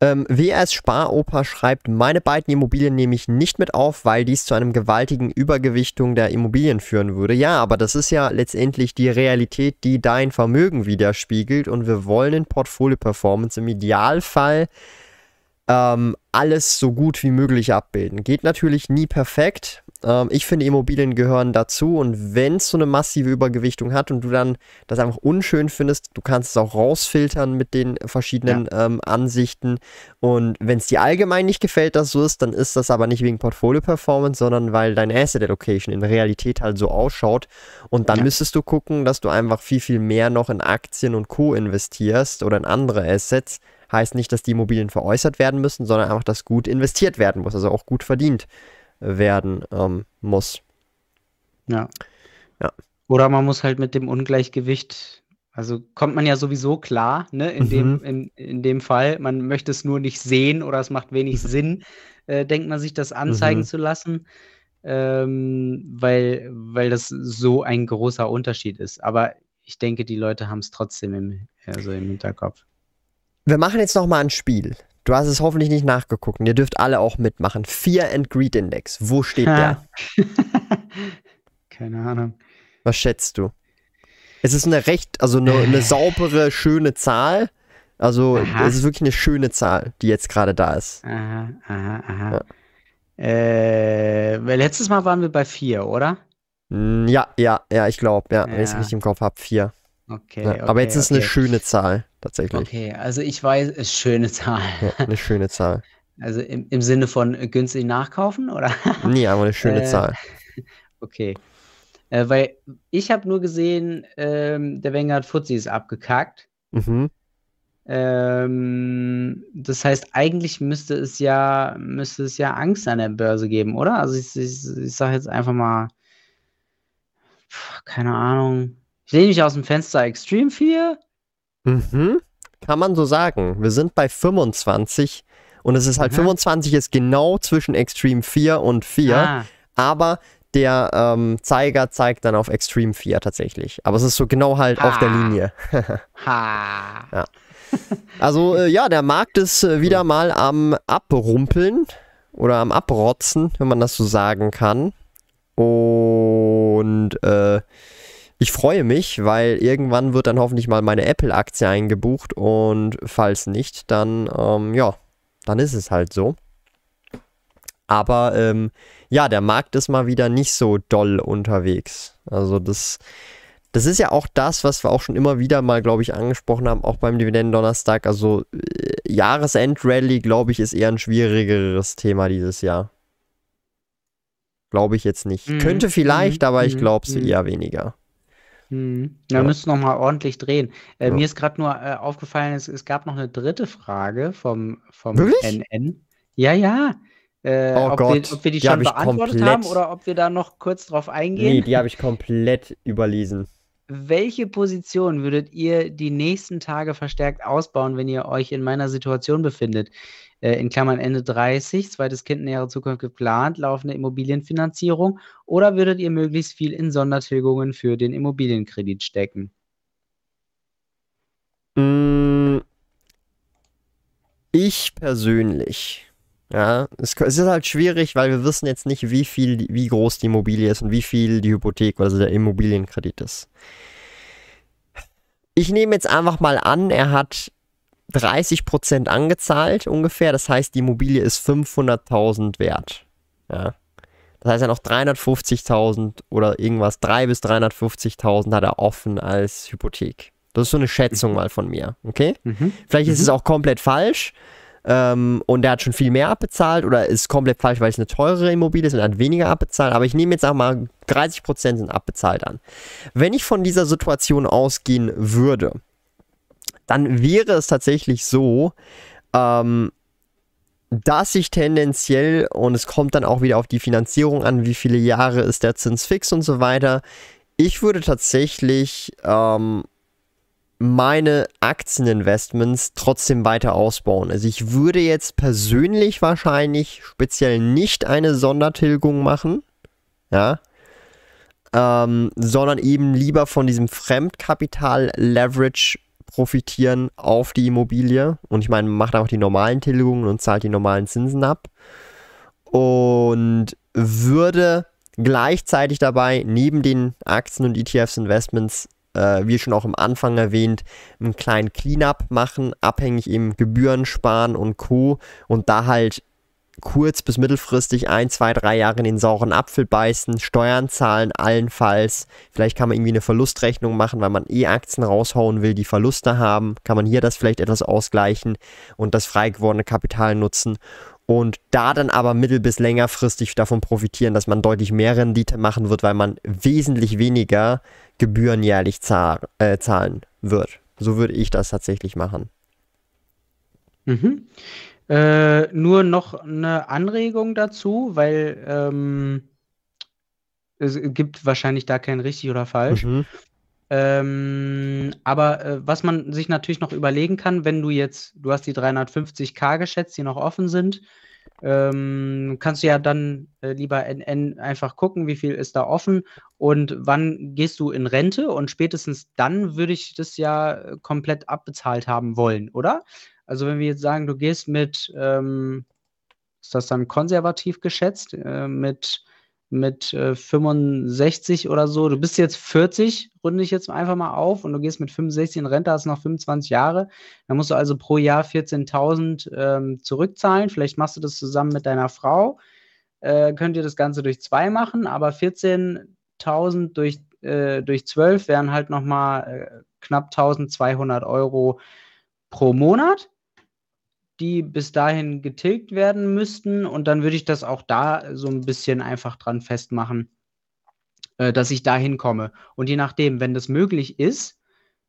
Ähm, WS Sparoper schreibt, meine beiden Immobilien nehme ich nicht mit auf, weil dies zu einem gewaltigen Übergewichtung der Immobilien führen würde. Ja, aber das ist ja letztendlich die Realität, die dein Vermögen widerspiegelt und wir wollen in Portfolio Performance im Idealfall ähm, alles so gut wie möglich abbilden. Geht natürlich nie perfekt, ähm, ich finde, Immobilien gehören dazu und wenn es so eine massive Übergewichtung hat und du dann das einfach unschön findest, du kannst es auch rausfiltern mit den verschiedenen ja. ähm, Ansichten. Und wenn es dir allgemein nicht gefällt, dass so ist, dann ist das aber nicht wegen Portfolio Performance, sondern weil dein Asset Allocation in Realität halt so ausschaut. Und dann ja. müsstest du gucken, dass du einfach viel, viel mehr noch in Aktien und Co. investierst oder in andere Assets heißt nicht, dass die Immobilien veräußert werden müssen, sondern einfach, dass gut investiert werden muss, also auch gut verdient werden ähm, muss. Ja. ja. Oder man muss halt mit dem Ungleichgewicht, also kommt man ja sowieso klar, ne, in, mhm. dem, in, in dem Fall. Man möchte es nur nicht sehen oder es macht wenig. (laughs) Sinn, äh, denkt man sich das anzeigen mhm. zu lassen, ähm, weil, weil das so ein großer Unterschied ist. Aber ich denke, die Leute haben es trotzdem im, also im Hinterkopf. Wir machen jetzt nochmal ein Spiel. Du hast es hoffentlich nicht nachgeguckt. Ihr dürft alle auch mitmachen. Fear and Greed Index. Wo steht der? (laughs) Keine Ahnung. Was schätzt du? Es ist eine recht, also eine, eine saubere, schöne Zahl. Also aha. es ist wirklich eine schöne Zahl, die jetzt gerade da ist. Aha, aha, aha. Ja. Äh, letztes Mal waren wir bei vier, oder? Hm, ja, ja, ja, ich glaube, ja, ja, wenn ich es richtig im Kopf habe, vier. Okay, ja, okay, Aber jetzt ist okay. eine schöne Zahl tatsächlich. Okay, also ich weiß, es ist schöne Zahl. Ja, eine schöne Zahl. (laughs) Also im, im Sinne von günstig nachkaufen, oder? (laughs) Nee, aber eine schöne äh, Zahl. (laughs) Okay. Äh, weil ich habe nur gesehen, ähm, der Wenger hat Fuzis abgekackt. Mhm. Ähm, das heißt, eigentlich müsste es ja, müsste es ja Angst an der Börse geben, oder? Also ich, ich, ich sage jetzt einfach mal, keine Ahnung. Ich lehne mich aus dem Fenster Extreme 4. Mhm. Kann man so sagen. Wir sind bei 25 und es ist halt mhm. 25 ist genau zwischen Extreme 4 und 4, ah. aber der ähm, Zeiger zeigt dann auf Extreme 4 tatsächlich. Aber es ist so genau halt ha. auf der Linie. (laughs) ha. (laughs) Ja. Also äh, ja, der Markt ist äh, wieder mal am Abrumpeln oder am Abrotzen, wenn man das so sagen kann. Und äh, ich freue mich, weil irgendwann wird dann hoffentlich mal meine Apple-Aktie eingebucht und falls nicht, dann, ähm, ja, dann ist es halt so. Aber ähm, ja, der Markt ist mal wieder nicht so doll unterwegs. Also das, das ist ja auch das, was wir auch schon immer wieder mal, glaube ich, angesprochen haben, auch beim Dividenden-Donnerstag. Also äh, Jahresend-Rally, glaube ich, ist eher ein schwierigeres Thema dieses Jahr. Glaube ich jetzt nicht. Mhm. Könnte vielleicht, mhm. aber ich glaube es mhm. eher weniger. Hm. Ja, ja. müssen noch mal ordentlich drehen. Äh, ja. Mir ist gerade nur äh, aufgefallen, es, es, gab noch eine dritte Frage vom, vom NN. Ja, ja. Äh, oh ob, wir, ob, wir, die, die schon beantwortet komplett... haben oder ob wir da noch kurz drauf eingehen. Nee, die habe ich komplett überlesen. Welche Position würdet ihr die nächsten Tage verstärkt ausbauen, wenn ihr euch in meiner Situation befindet? Äh, in Klammern Ende 30, zweites Kind in nähere Zukunft geplant, laufende Immobilienfinanzierung oder würdet ihr möglichst viel in Sondertilgungen für den Immobilienkredit stecken? Mm, ich persönlich ja, es, ist halt schwierig, weil wir wissen jetzt nicht, wie viel, wie groß die Immobilie ist und wie viel die Hypothek, also der Immobilienkredit ist. Ich nehme jetzt einfach mal an, er hat 30% angezahlt ungefähr. Das heißt, die Immobilie ist 500.000 wert. Ja. Das heißt, er noch 350.000 oder irgendwas, 300.000 bis 350.000 hat er offen als Hypothek. Das ist so eine Schätzung mhm. mal von mir, okay? Mhm. Vielleicht ist mhm. es auch komplett falsch, ähm, und der hat schon viel mehr abbezahlt oder ist komplett falsch, weil es eine teurere Immobilie ist und hat weniger abbezahlt. Aber ich nehme jetzt auch mal 30% sind abbezahlt an. Wenn ich von dieser Situation ausgehen würde, dann wäre es tatsächlich so, ähm, dass ich tendenziell, und es kommt dann auch wieder auf die Finanzierung an, wie viele Jahre ist der Zins fix und so weiter, ich würde tatsächlich ähm, meine Aktieninvestments trotzdem weiter ausbauen. Also ich würde jetzt persönlich wahrscheinlich speziell nicht eine Sondertilgung machen, ja, ähm, sondern eben lieber von diesem Fremdkapital-Leverage profitieren auf die Immobilie. Und ich meine, macht einfach die normalen Tilgungen und zahlt die normalen Zinsen ab. Und würde gleichzeitig dabei neben den Aktien- und ETFs-Investments äh, wie schon auch am Anfang erwähnt, einen kleinen Cleanup machen, abhängig eben Gebühren sparen und Co. Und da halt kurz- bis mittelfristig ein, zwei, drei Jahre in den sauren Apfel beißen, Steuern zahlen allenfalls. Vielleicht kann man irgendwie eine Verlustrechnung machen, weil man eh Aktien raushauen will, die Verluste haben. Kann man hier das vielleicht etwas ausgleichen und das frei gewordene Kapital nutzen und da dann aber mittel- bis längerfristig davon profitieren, dass man deutlich mehr Rendite machen wird, weil man wesentlich weniger Gebühren jährlich zahl äh, zahlen wird. So würde ich das tatsächlich machen. Mhm. Äh, nur noch eine Anregung dazu, weil ähm, es gibt wahrscheinlich da kein richtig oder falsch. Mhm. Ähm, aber äh, was man sich natürlich noch überlegen kann, wenn du jetzt, du hast die 350k geschätzt, die noch offen sind, ähm, kannst du ja dann äh, lieber NN einfach gucken, wie viel ist da offen und wann gehst du in Rente und spätestens dann würde ich das ja äh, komplett abbezahlt haben wollen, oder? Also wenn wir jetzt sagen, du gehst mit, ähm, ist das dann konservativ geschätzt, äh, mit mit äh, 65 oder so. Du bist jetzt 40, runde ich jetzt einfach mal auf und du gehst mit 65 in Rente, hast noch 25 Jahre. Dann musst du also pro Jahr 14.000 ähm, zurückzahlen. Vielleicht machst du das zusammen mit deiner Frau. Äh, könnt ihr das Ganze durch zwei machen, aber 14.000 durch, äh, durch 12 wären halt nochmal äh, knapp 1.200 Euro pro Monat die bis dahin getilgt werden müssten. Und dann würde ich das auch da so ein bisschen einfach dran festmachen, äh, dass ich da hinkomme. Und je nachdem, wenn das möglich ist,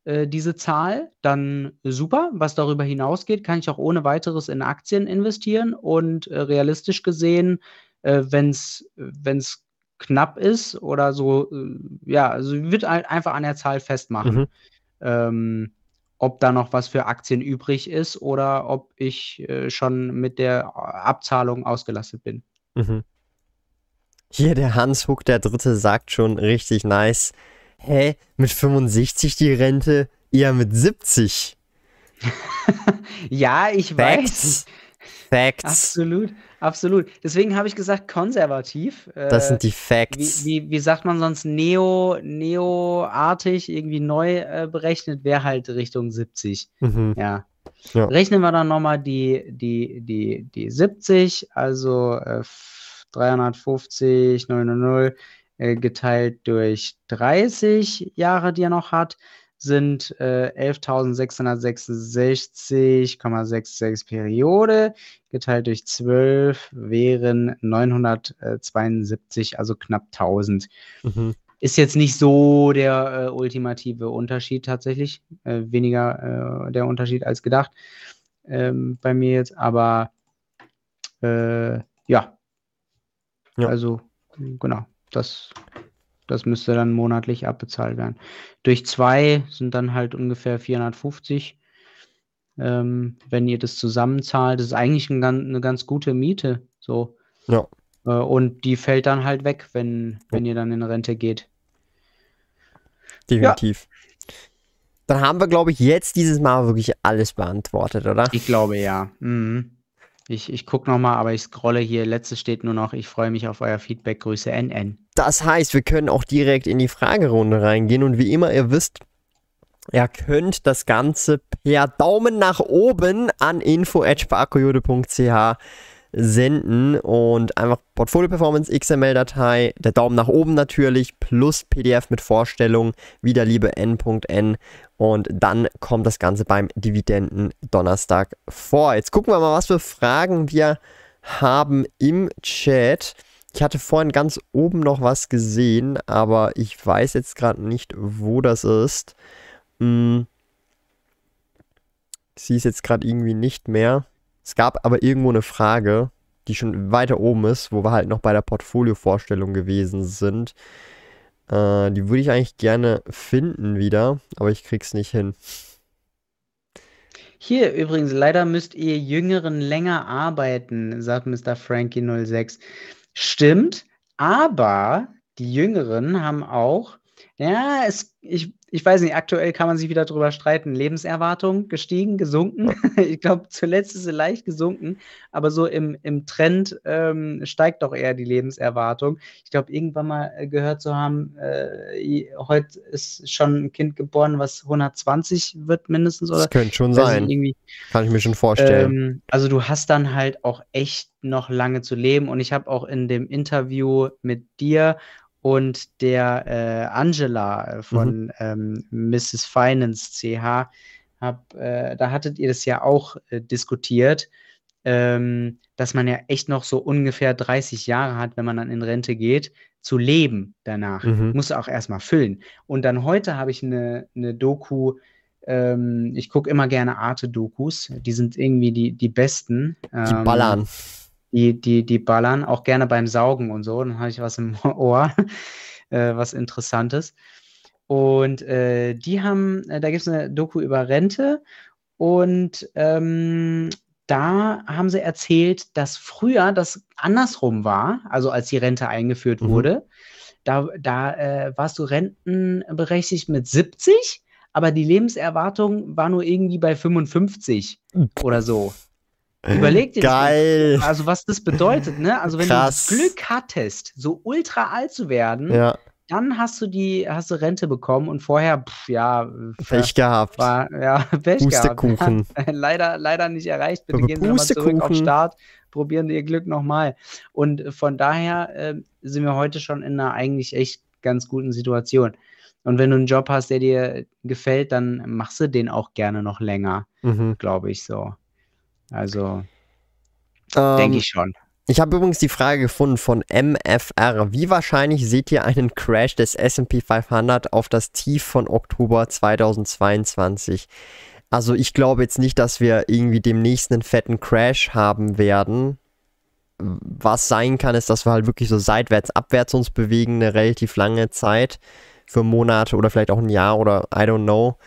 äh, diese Zahl, dann super. Was darüber hinausgeht, kann ich auch ohne weiteres in Aktien investieren. Und äh, realistisch gesehen, äh, wenn es knapp ist oder so, äh, ja, also wird einfach an der Zahl festmachen. Mhm. Ähm, ob da noch was für Aktien übrig ist oder ob ich äh, schon mit der Abzahlung ausgelastet bin. Mhm. Hier der Hans Huck, der Dritte, sagt schon richtig nice. Hä, mit 65 die Rente? Eher mit 70. (laughs) ja, ich Facts. weiß. Facts. Absolut. Absolut. Deswegen habe ich gesagt konservativ. Das sind die Facts. Wie, wie, wie sagt man sonst neo, neoartig, irgendwie neu äh, berechnet, wäre halt Richtung 70. Mhm. Ja. ja. Rechnen wir dann nochmal die, die, die, die 70, also äh, 350, 000 äh, geteilt durch 30 Jahre, die er noch hat sind äh, 11.666,66 Periode geteilt durch 12 wären 972, also knapp 1000. Mhm. Ist jetzt nicht so der äh, ultimative Unterschied tatsächlich, äh, weniger äh, der Unterschied als gedacht ähm, bei mir jetzt, aber äh, ja. ja. Also, genau, das, das müsste dann monatlich abbezahlt werden. Durch zwei sind dann halt ungefähr 450. Ähm, wenn ihr das zusammenzahlt, das ist eigentlich ein, eine ganz gute Miete. So. Ja. Äh, und die fällt dann halt weg, wenn, wenn ihr dann in Rente geht. Definitiv. Ja. Dann haben wir, glaube ich, jetzt dieses Mal wirklich alles beantwortet, oder? Ich glaube ja. Mhm. Ich, ich gucke nochmal, aber ich scrolle hier. Letztes steht nur noch, ich freue mich auf euer Feedback. Grüße NN. Das heißt, wir können auch direkt in die Fragerunde reingehen. Und wie immer, ihr wisst, ihr könnt das Ganze per Daumen nach oben an info.sparkoyote.ch senden und einfach Portfolio Performance XML-Datei, der Daumen nach oben natürlich, plus PDF mit Vorstellung, wieder liebe n.n und dann kommt das Ganze beim Dividenden Donnerstag vor. Jetzt gucken wir mal, was für Fragen wir haben im Chat. Ich hatte vorhin ganz oben noch was gesehen, aber ich weiß jetzt gerade nicht, wo das ist. Hm. Ich sehe es jetzt gerade irgendwie nicht mehr. Es gab aber irgendwo eine Frage, die schon weiter oben ist, wo wir halt noch bei der Portfolio-Vorstellung gewesen sind. Äh, die würde ich eigentlich gerne finden wieder, aber ich krieg's nicht hin. Hier übrigens, leider müsst ihr Jüngeren länger arbeiten, sagt Mr. Frankie06. Stimmt, aber die Jüngeren haben auch, ja, es, ich, ich weiß nicht, aktuell kann man sich wieder drüber streiten. Lebenserwartung gestiegen, gesunken. (laughs) ich glaube, zuletzt ist sie leicht gesunken, aber so im, im Trend ähm, steigt doch eher die Lebenserwartung. Ich glaube, irgendwann mal äh, gehört zu haben, äh, heute ist schon ein Kind geboren, was 120 wird mindestens. Oder? Das könnte schon sein. Kann ich mir schon vorstellen. Ähm, also du hast dann halt auch echt noch lange zu leben. Und ich habe auch in dem Interview mit dir und der äh, Angela äh, von mhm. ähm, Mrs. Finance CH, hab, äh, da hattet ihr das ja auch äh, diskutiert, ähm, dass man ja echt noch so ungefähr 30 Jahre hat, wenn man dann in Rente geht, zu leben danach. Mhm. Muss auch erstmal füllen. Und dann heute habe ich eine, eine Doku, ähm, ich gucke immer gerne Arte-Dokus, die sind irgendwie die, die besten. Die ballern. Die, die, die ballern, auch gerne beim Saugen und so. Dann habe ich was im (laughs) Ohr, äh, was Interessantes. Und äh, die haben, äh, da gibt es eine Doku über Rente und ähm, da haben sie erzählt, dass früher das andersrum war, also als die Rente eingeführt mhm. wurde. Da, da äh, warst du rentenberechtigt mit 70, aber die Lebenserwartung war nur irgendwie bei 55 oder so. Überleg dir Geil. Das, also was das bedeutet, ne? Also wenn Krass. du Glück hattest, so ultra alt zu werden, ja. dann hast du die, hast du Rente bekommen und vorher, pff, ja, Pech gehabt. War, ja, (laughs) Pech Pustekuchen. gehabt. (laughs) leider, leider nicht erreicht. Bitte gehen Sie nochmal zurück auf Start, probieren Sie Ihr Glück nochmal. Und von daher äh, sind wir heute schon in einer eigentlich echt ganz guten Situation. Und wenn du einen Job hast, der dir gefällt, dann machst du den auch gerne noch länger, mhm. glaube ich so. Also, ähm, denke ich schon. Ich habe übrigens die Frage gefunden von MFR. Wie wahrscheinlich seht ihr einen Crash des SP 500 auf das Tief von Oktober 2022? Also ich glaube jetzt nicht, dass wir irgendwie demnächst einen fetten Crash haben werden. Was sein kann, ist, dass wir halt wirklich so seitwärts, abwärts uns bewegen, eine relativ lange Zeit. Für Monate oder vielleicht auch ein Jahr oder I don't know.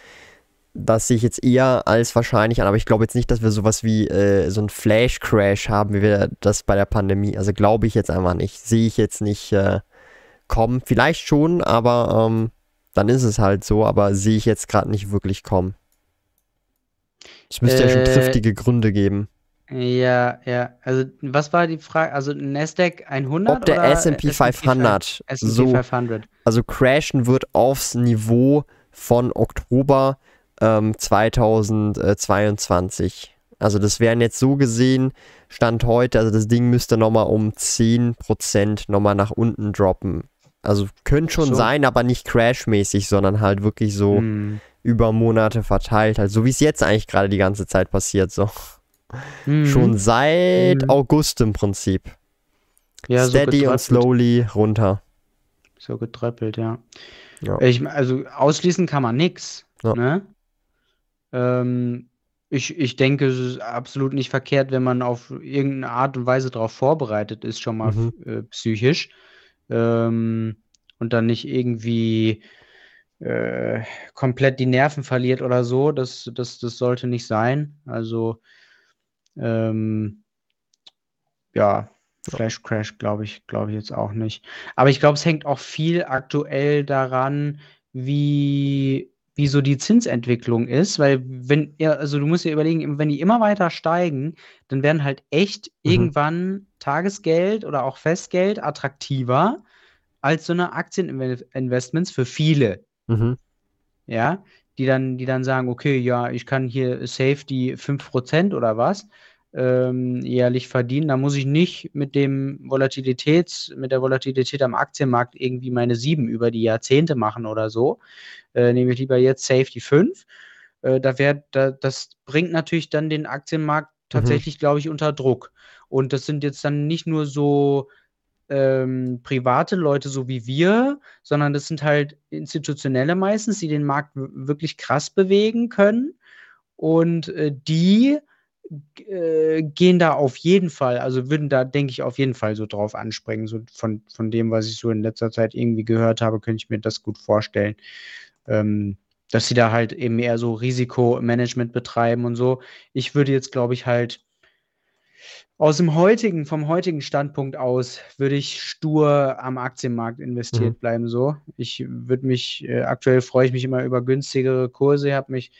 Das sehe ich jetzt eher als wahrscheinlich an, aber ich glaube jetzt nicht, dass wir sowas wie äh, so ein Flash-Crash haben, wie wir das bei der Pandemie. Also glaube ich jetzt einfach nicht. Sehe ich jetzt nicht äh, kommen. Vielleicht schon, aber ähm, dann ist es halt so, aber sehe ich jetzt gerade nicht wirklich kommen. Es müsste äh, ja schon äh, triftige Gründe geben. Ja, ja. Also, was war die Frage? Also, Nasdaq 100 Ob der S&P 500 so, 500. also crashen wird aufs Niveau von Oktober ähm, 2022. Also das wären jetzt so gesehen, Stand heute, also das Ding müsste nochmal um 10% nochmal nach unten droppen. Also könnte schon so. sein, aber nicht crashmäßig, sondern halt wirklich so hm. über Monate verteilt. Halt, so wie es jetzt eigentlich gerade die ganze Zeit passiert. So. Hm. Schon seit hm. August im Prinzip. Ja, Steady so und slowly runter. So getröppelt, ja. ja. Ich, also ausschließen kann man nichts. Ja. Ne? Ähm, Ich, ich denke, es ist absolut nicht verkehrt, wenn man auf irgendeine Art und Weise darauf vorbereitet ist, schon mal mhm. äh, psychisch. Ähm, und dann nicht irgendwie äh, komplett die Nerven verliert oder so. Das, das, das sollte nicht sein. Also, ähm, ja, Flash Crash glaube ich, glaube ich jetzt auch nicht. Aber ich glaube, es hängt auch viel aktuell daran, wie wie so die Zinsentwicklung ist, weil wenn ja, also du musst dir überlegen, wenn die immer weiter steigen, dann werden halt echt mhm. irgendwann Tagesgeld oder auch Festgeld attraktiver als so eine Aktieninvestments für viele. Mhm. Ja, die dann, die dann sagen, okay, ja, ich kann hier safe die 5% oder was ähm, jährlich verdienen. Da muss ich nicht mit dem Volatilitäts, mit der Volatilität am Aktienmarkt irgendwie meine sieben über die Jahrzehnte machen oder so. Äh, nehme ich lieber jetzt Safety 5. Äh, da wär, da, das bringt natürlich dann den Aktienmarkt mhm. tatsächlich, mhm. glaube ich, unter Druck. Und das sind jetzt dann nicht nur so ähm, private Leute, so wie wir, sondern das sind halt institutionelle meistens, die den Markt wirklich krass bewegen können. Und äh, die äh, gehen da auf jeden Fall, also würden da, denke ich, auf jeden Fall so drauf anspringen. So von, von dem, was ich so in letzter Zeit irgendwie gehört habe, könnte ich mir das gut vorstellen. Ähm, dass sie da halt eben eher so Risikomanagement betreiben und so. Ich würde jetzt, glaube ich, halt aus dem heutigen, vom heutigen Standpunkt aus, würde ich stur am Aktienmarkt investiert mhm. bleiben. So, ich würde mich, äh, aktuell freue ich mich immer über günstigere Kurse. Ich habe mich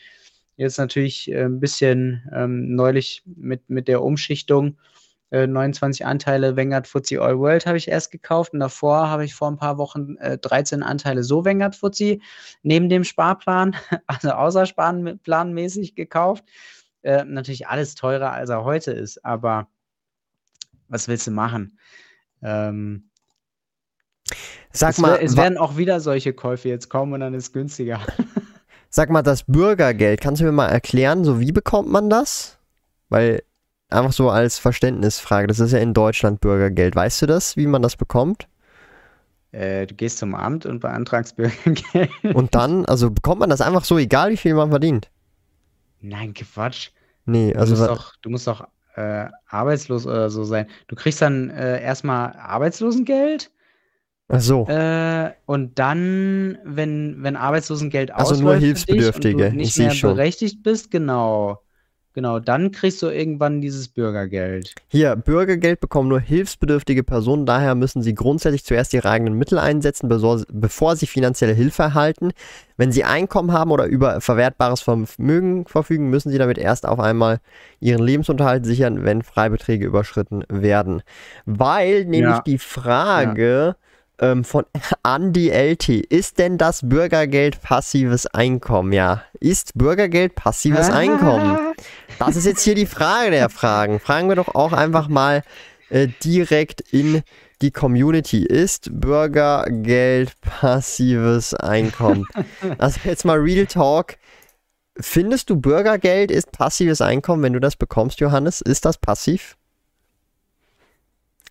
Jetzt natürlich äh, ein bisschen ähm, neulich mit, mit der Umschichtung. Äh, 29 Anteile Vanguard FTSE All World habe ich erst gekauft und davor habe ich vor ein paar Wochen äh, 13 Anteile so Vanguard FTSE neben dem Sparplan, (laughs) also außersparplanmäßig gekauft. Äh, natürlich alles teurer, als er heute ist, aber was willst du machen? Ähm, Sag es mal, es werden auch wieder solche Käufe jetzt kommen und dann ist es günstiger. (laughs) Sag mal, das Bürgergeld, kannst du mir mal erklären, so wie bekommt man das? Weil einfach so als Verständnisfrage, das ist ja in Deutschland Bürgergeld. Weißt du das, wie man das bekommt? Äh, du gehst zum Amt und beantragst (laughs) Bürgergeld. Und dann, also bekommt man das einfach so, egal wie viel man verdient? Nein, Quatsch. Nee, also. Du musst doch, du musst doch äh, arbeitslos oder so sein. Du kriegst dann äh, erstmal Arbeitslosengeld Ach so. Äh, und dann, wenn, wenn Arbeitslosengeld also nur Hilfsbedürftige. und du nicht mehr schon. berechtigt bist, genau. Genau, dann kriegst du irgendwann dieses Bürgergeld. Hier, Bürgergeld bekommen nur hilfsbedürftige Personen, daher müssen sie grundsätzlich zuerst ihre eigenen Mittel einsetzen, bevor sie finanzielle Hilfe erhalten. Wenn sie Einkommen haben oder über verwertbares Vermögen verfügen, müssen sie damit erst auf einmal ihren Lebensunterhalt sichern, wenn Freibeträge überschritten werden. Weil nämlich ja. die Frage, ja ähm, von Andy LT. Ist denn das Bürgergeld passives Einkommen? Ja, ist Bürgergeld passives Einkommen? Das ist jetzt hier die Frage der Fragen. Fragen wir doch auch einfach mal äh, direkt in die Community. Ist Bürgergeld passives Einkommen? Also jetzt mal Real Talk. Findest du Bürgergeld ist passives Einkommen, wenn du das bekommst, Johannes? Ist das passiv?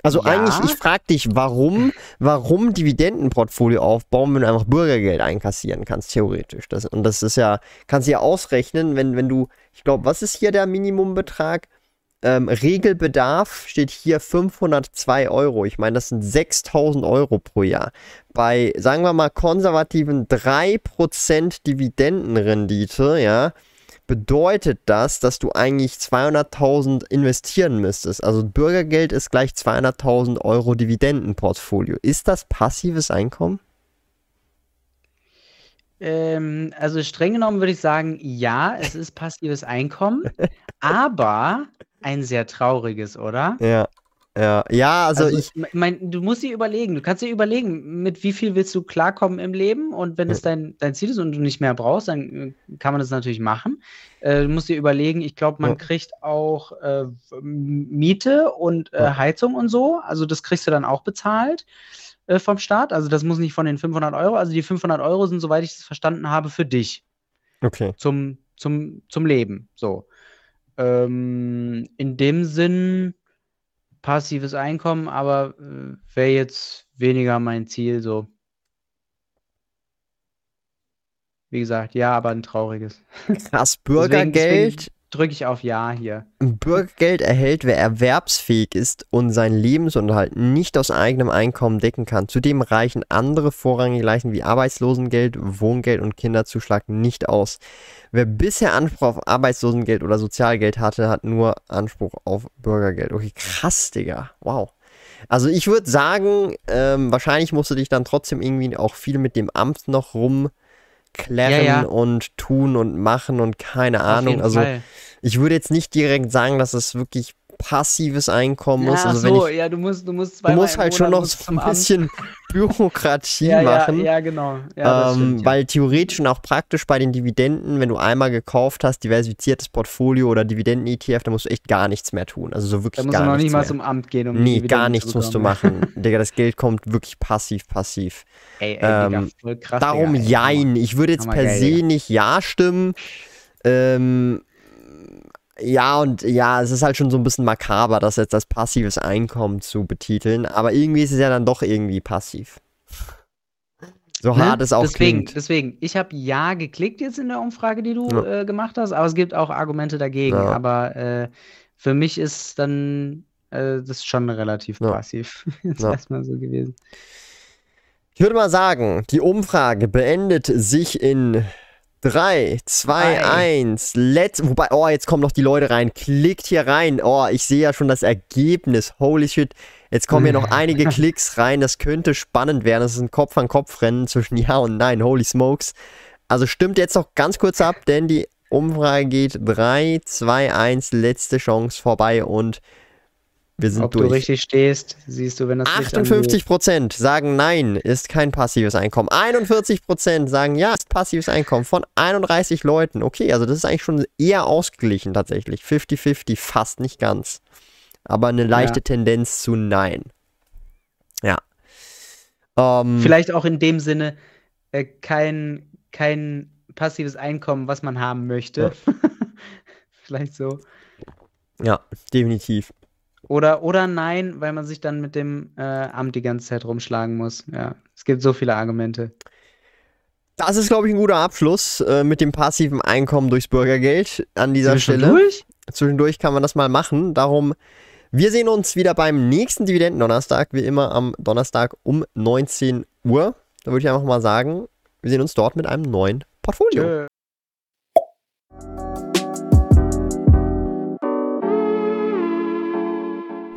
Also ja. eigentlich, ich frage dich, warum, warum Dividendenportfolio aufbauen, wenn du einfach Bürgergeld einkassieren kannst, theoretisch. Das, und das ist ja, kannst du ja ausrechnen, wenn, wenn du, ich glaube, was ist hier der Minimumbetrag? Ähm, Regelbedarf steht hier 502 Euro. Ich meine, das sind 6000 Euro pro Jahr. Bei, sagen wir mal, konservativen 3% Dividendenrendite, ja, bedeutet das, dass du eigentlich 200.000 investieren müsstest. Also Bürgergeld ist gleich 200.000 Euro Dividendenportfolio. Ist das passives Einkommen? Ähm, also streng genommen würde ich sagen, ja, es ist passives Einkommen, (laughs) aber ein sehr trauriges, oder? Ja. Ja, ja also, also ich. Mein, du musst dir überlegen, du kannst dir überlegen, mit wie viel willst du klarkommen im Leben und wenn es dein, dein Ziel ist und du nicht mehr brauchst, dann äh, kann man das natürlich machen. Äh, du musst dir überlegen, ich glaube, man ja. kriegt auch äh, Miete und äh, Heizung und so, also das kriegst du dann auch bezahlt äh, vom Staat. Also das muss nicht von den 500 Euro, also die 500 Euro sind, soweit ich es verstanden habe, für dich. Okay. Zum, zum, zum Leben, so. Ähm, in dem Sinn passives Einkommen, aber äh, wäre jetzt weniger mein Ziel so. Wie gesagt, ja, aber ein trauriges. Krass, Bürgergeld. Drücke ich auf Ja hier. Bürgergeld erhält, wer erwerbsfähig ist und seinen Lebensunterhalt nicht aus eigenem Einkommen decken kann. Zudem reichen andere vorrangige Leistungen wie Arbeitslosengeld, Wohngeld und Kinderzuschlag nicht aus. Wer bisher Anspruch auf Arbeitslosengeld oder Sozialgeld hatte, hat nur Anspruch auf Bürgergeld. Okay, krass, Digga. Wow. Also ich würde sagen, ähm, wahrscheinlich musst du dich dann trotzdem irgendwie auch viel mit dem Amt noch rum klären ja, ja. und tun und machen und keine Ahnung. Also Fall. ich würde jetzt nicht direkt sagen, dass es wirklich passives Einkommen ja, ist. Also so, ich, ja, du musst, du musst, du musst halt schon noch so ein bisschen (laughs) Bürokratie ja, machen. Ja, ja genau. Ja, ähm, stimmt, weil theoretisch und auch praktisch bei den Dividenden, wenn du einmal gekauft hast, diversifiziertes Portfolio oder Dividenden-ETF, dann musst du echt gar nichts mehr tun. Also so wirklich gar nichts. Da musst du noch nicht mal zum Amt gehen, um Nee, gar nichts musst du machen. (laughs) Digga, das Geld kommt wirklich passiv, passiv. Ey, ey, ähm, Digga, voll krass. Darum Digga, jein. Ich würde jetzt per geil, se nicht Ja stimmen. Ähm, ja, und ja, es ist halt schon so ein bisschen makaber, das jetzt als passives Einkommen zu betiteln, aber irgendwie ist es ja dann doch irgendwie passiv. So ne? hart es auch deswegen, klingt. Deswegen, ich habe Ja geklickt jetzt in der Umfrage, die du ja. äh, gemacht hast, aber es gibt auch Argumente dagegen. Ja. Aber äh, für mich ist dann äh, das schon relativ ja. passiv. (laughs) ist ja. erstmal so gewesen. Ich würde mal sagen, die Umfrage beendet sich in 3, 2, 1, let's. Wobei, oh, jetzt kommen noch die Leute rein. Klickt hier rein. Oh, ich sehe ja schon das Ergebnis. Holy shit. Jetzt kommen hier noch (laughs) einige Klicks rein. Das könnte spannend werden. Das ist ein Kopf-an-Kopf-Rennen zwischen Ja und Nein. Holy smokes. Also stimmt jetzt noch ganz kurz ab, denn die Umfrage geht 3, 2, 1, letzte Chance vorbei und wir sind Ob durch. du richtig stehst, siehst du, wenn das 58 Prozent sagen Nein, ist kein passives Einkommen. 41 Prozent sagen Ja, ist passives Einkommen von 31 Leuten. Okay, also das ist eigentlich schon eher ausgeglichen tatsächlich. 50-50, fast nicht ganz. Aber eine leichte ja. Tendenz zu Nein. Ja. Ähm, Vielleicht auch in dem Sinne äh, kein, kein passives Einkommen, was man haben möchte. Ja. (laughs) Vielleicht so. Ja, definitiv. Oder, oder nein, weil man sich dann mit dem äh, Amt die ganze Zeit rumschlagen muss. Ja, es gibt so viele Argumente. Das ist, glaube ich, ein guter Abschluss äh, mit dem passiven Einkommen durchs Bürgergeld an dieser Stelle. Zwischendurch? Zwischendurch kann man das mal machen. Darum, wir sehen uns wieder beim nächsten Dividenden-Donnerstag, wie immer am Donnerstag um 19 Uhr. Da würde ich einfach mal sagen, wir sehen uns dort mit einem neuen Portfolio. Tschö.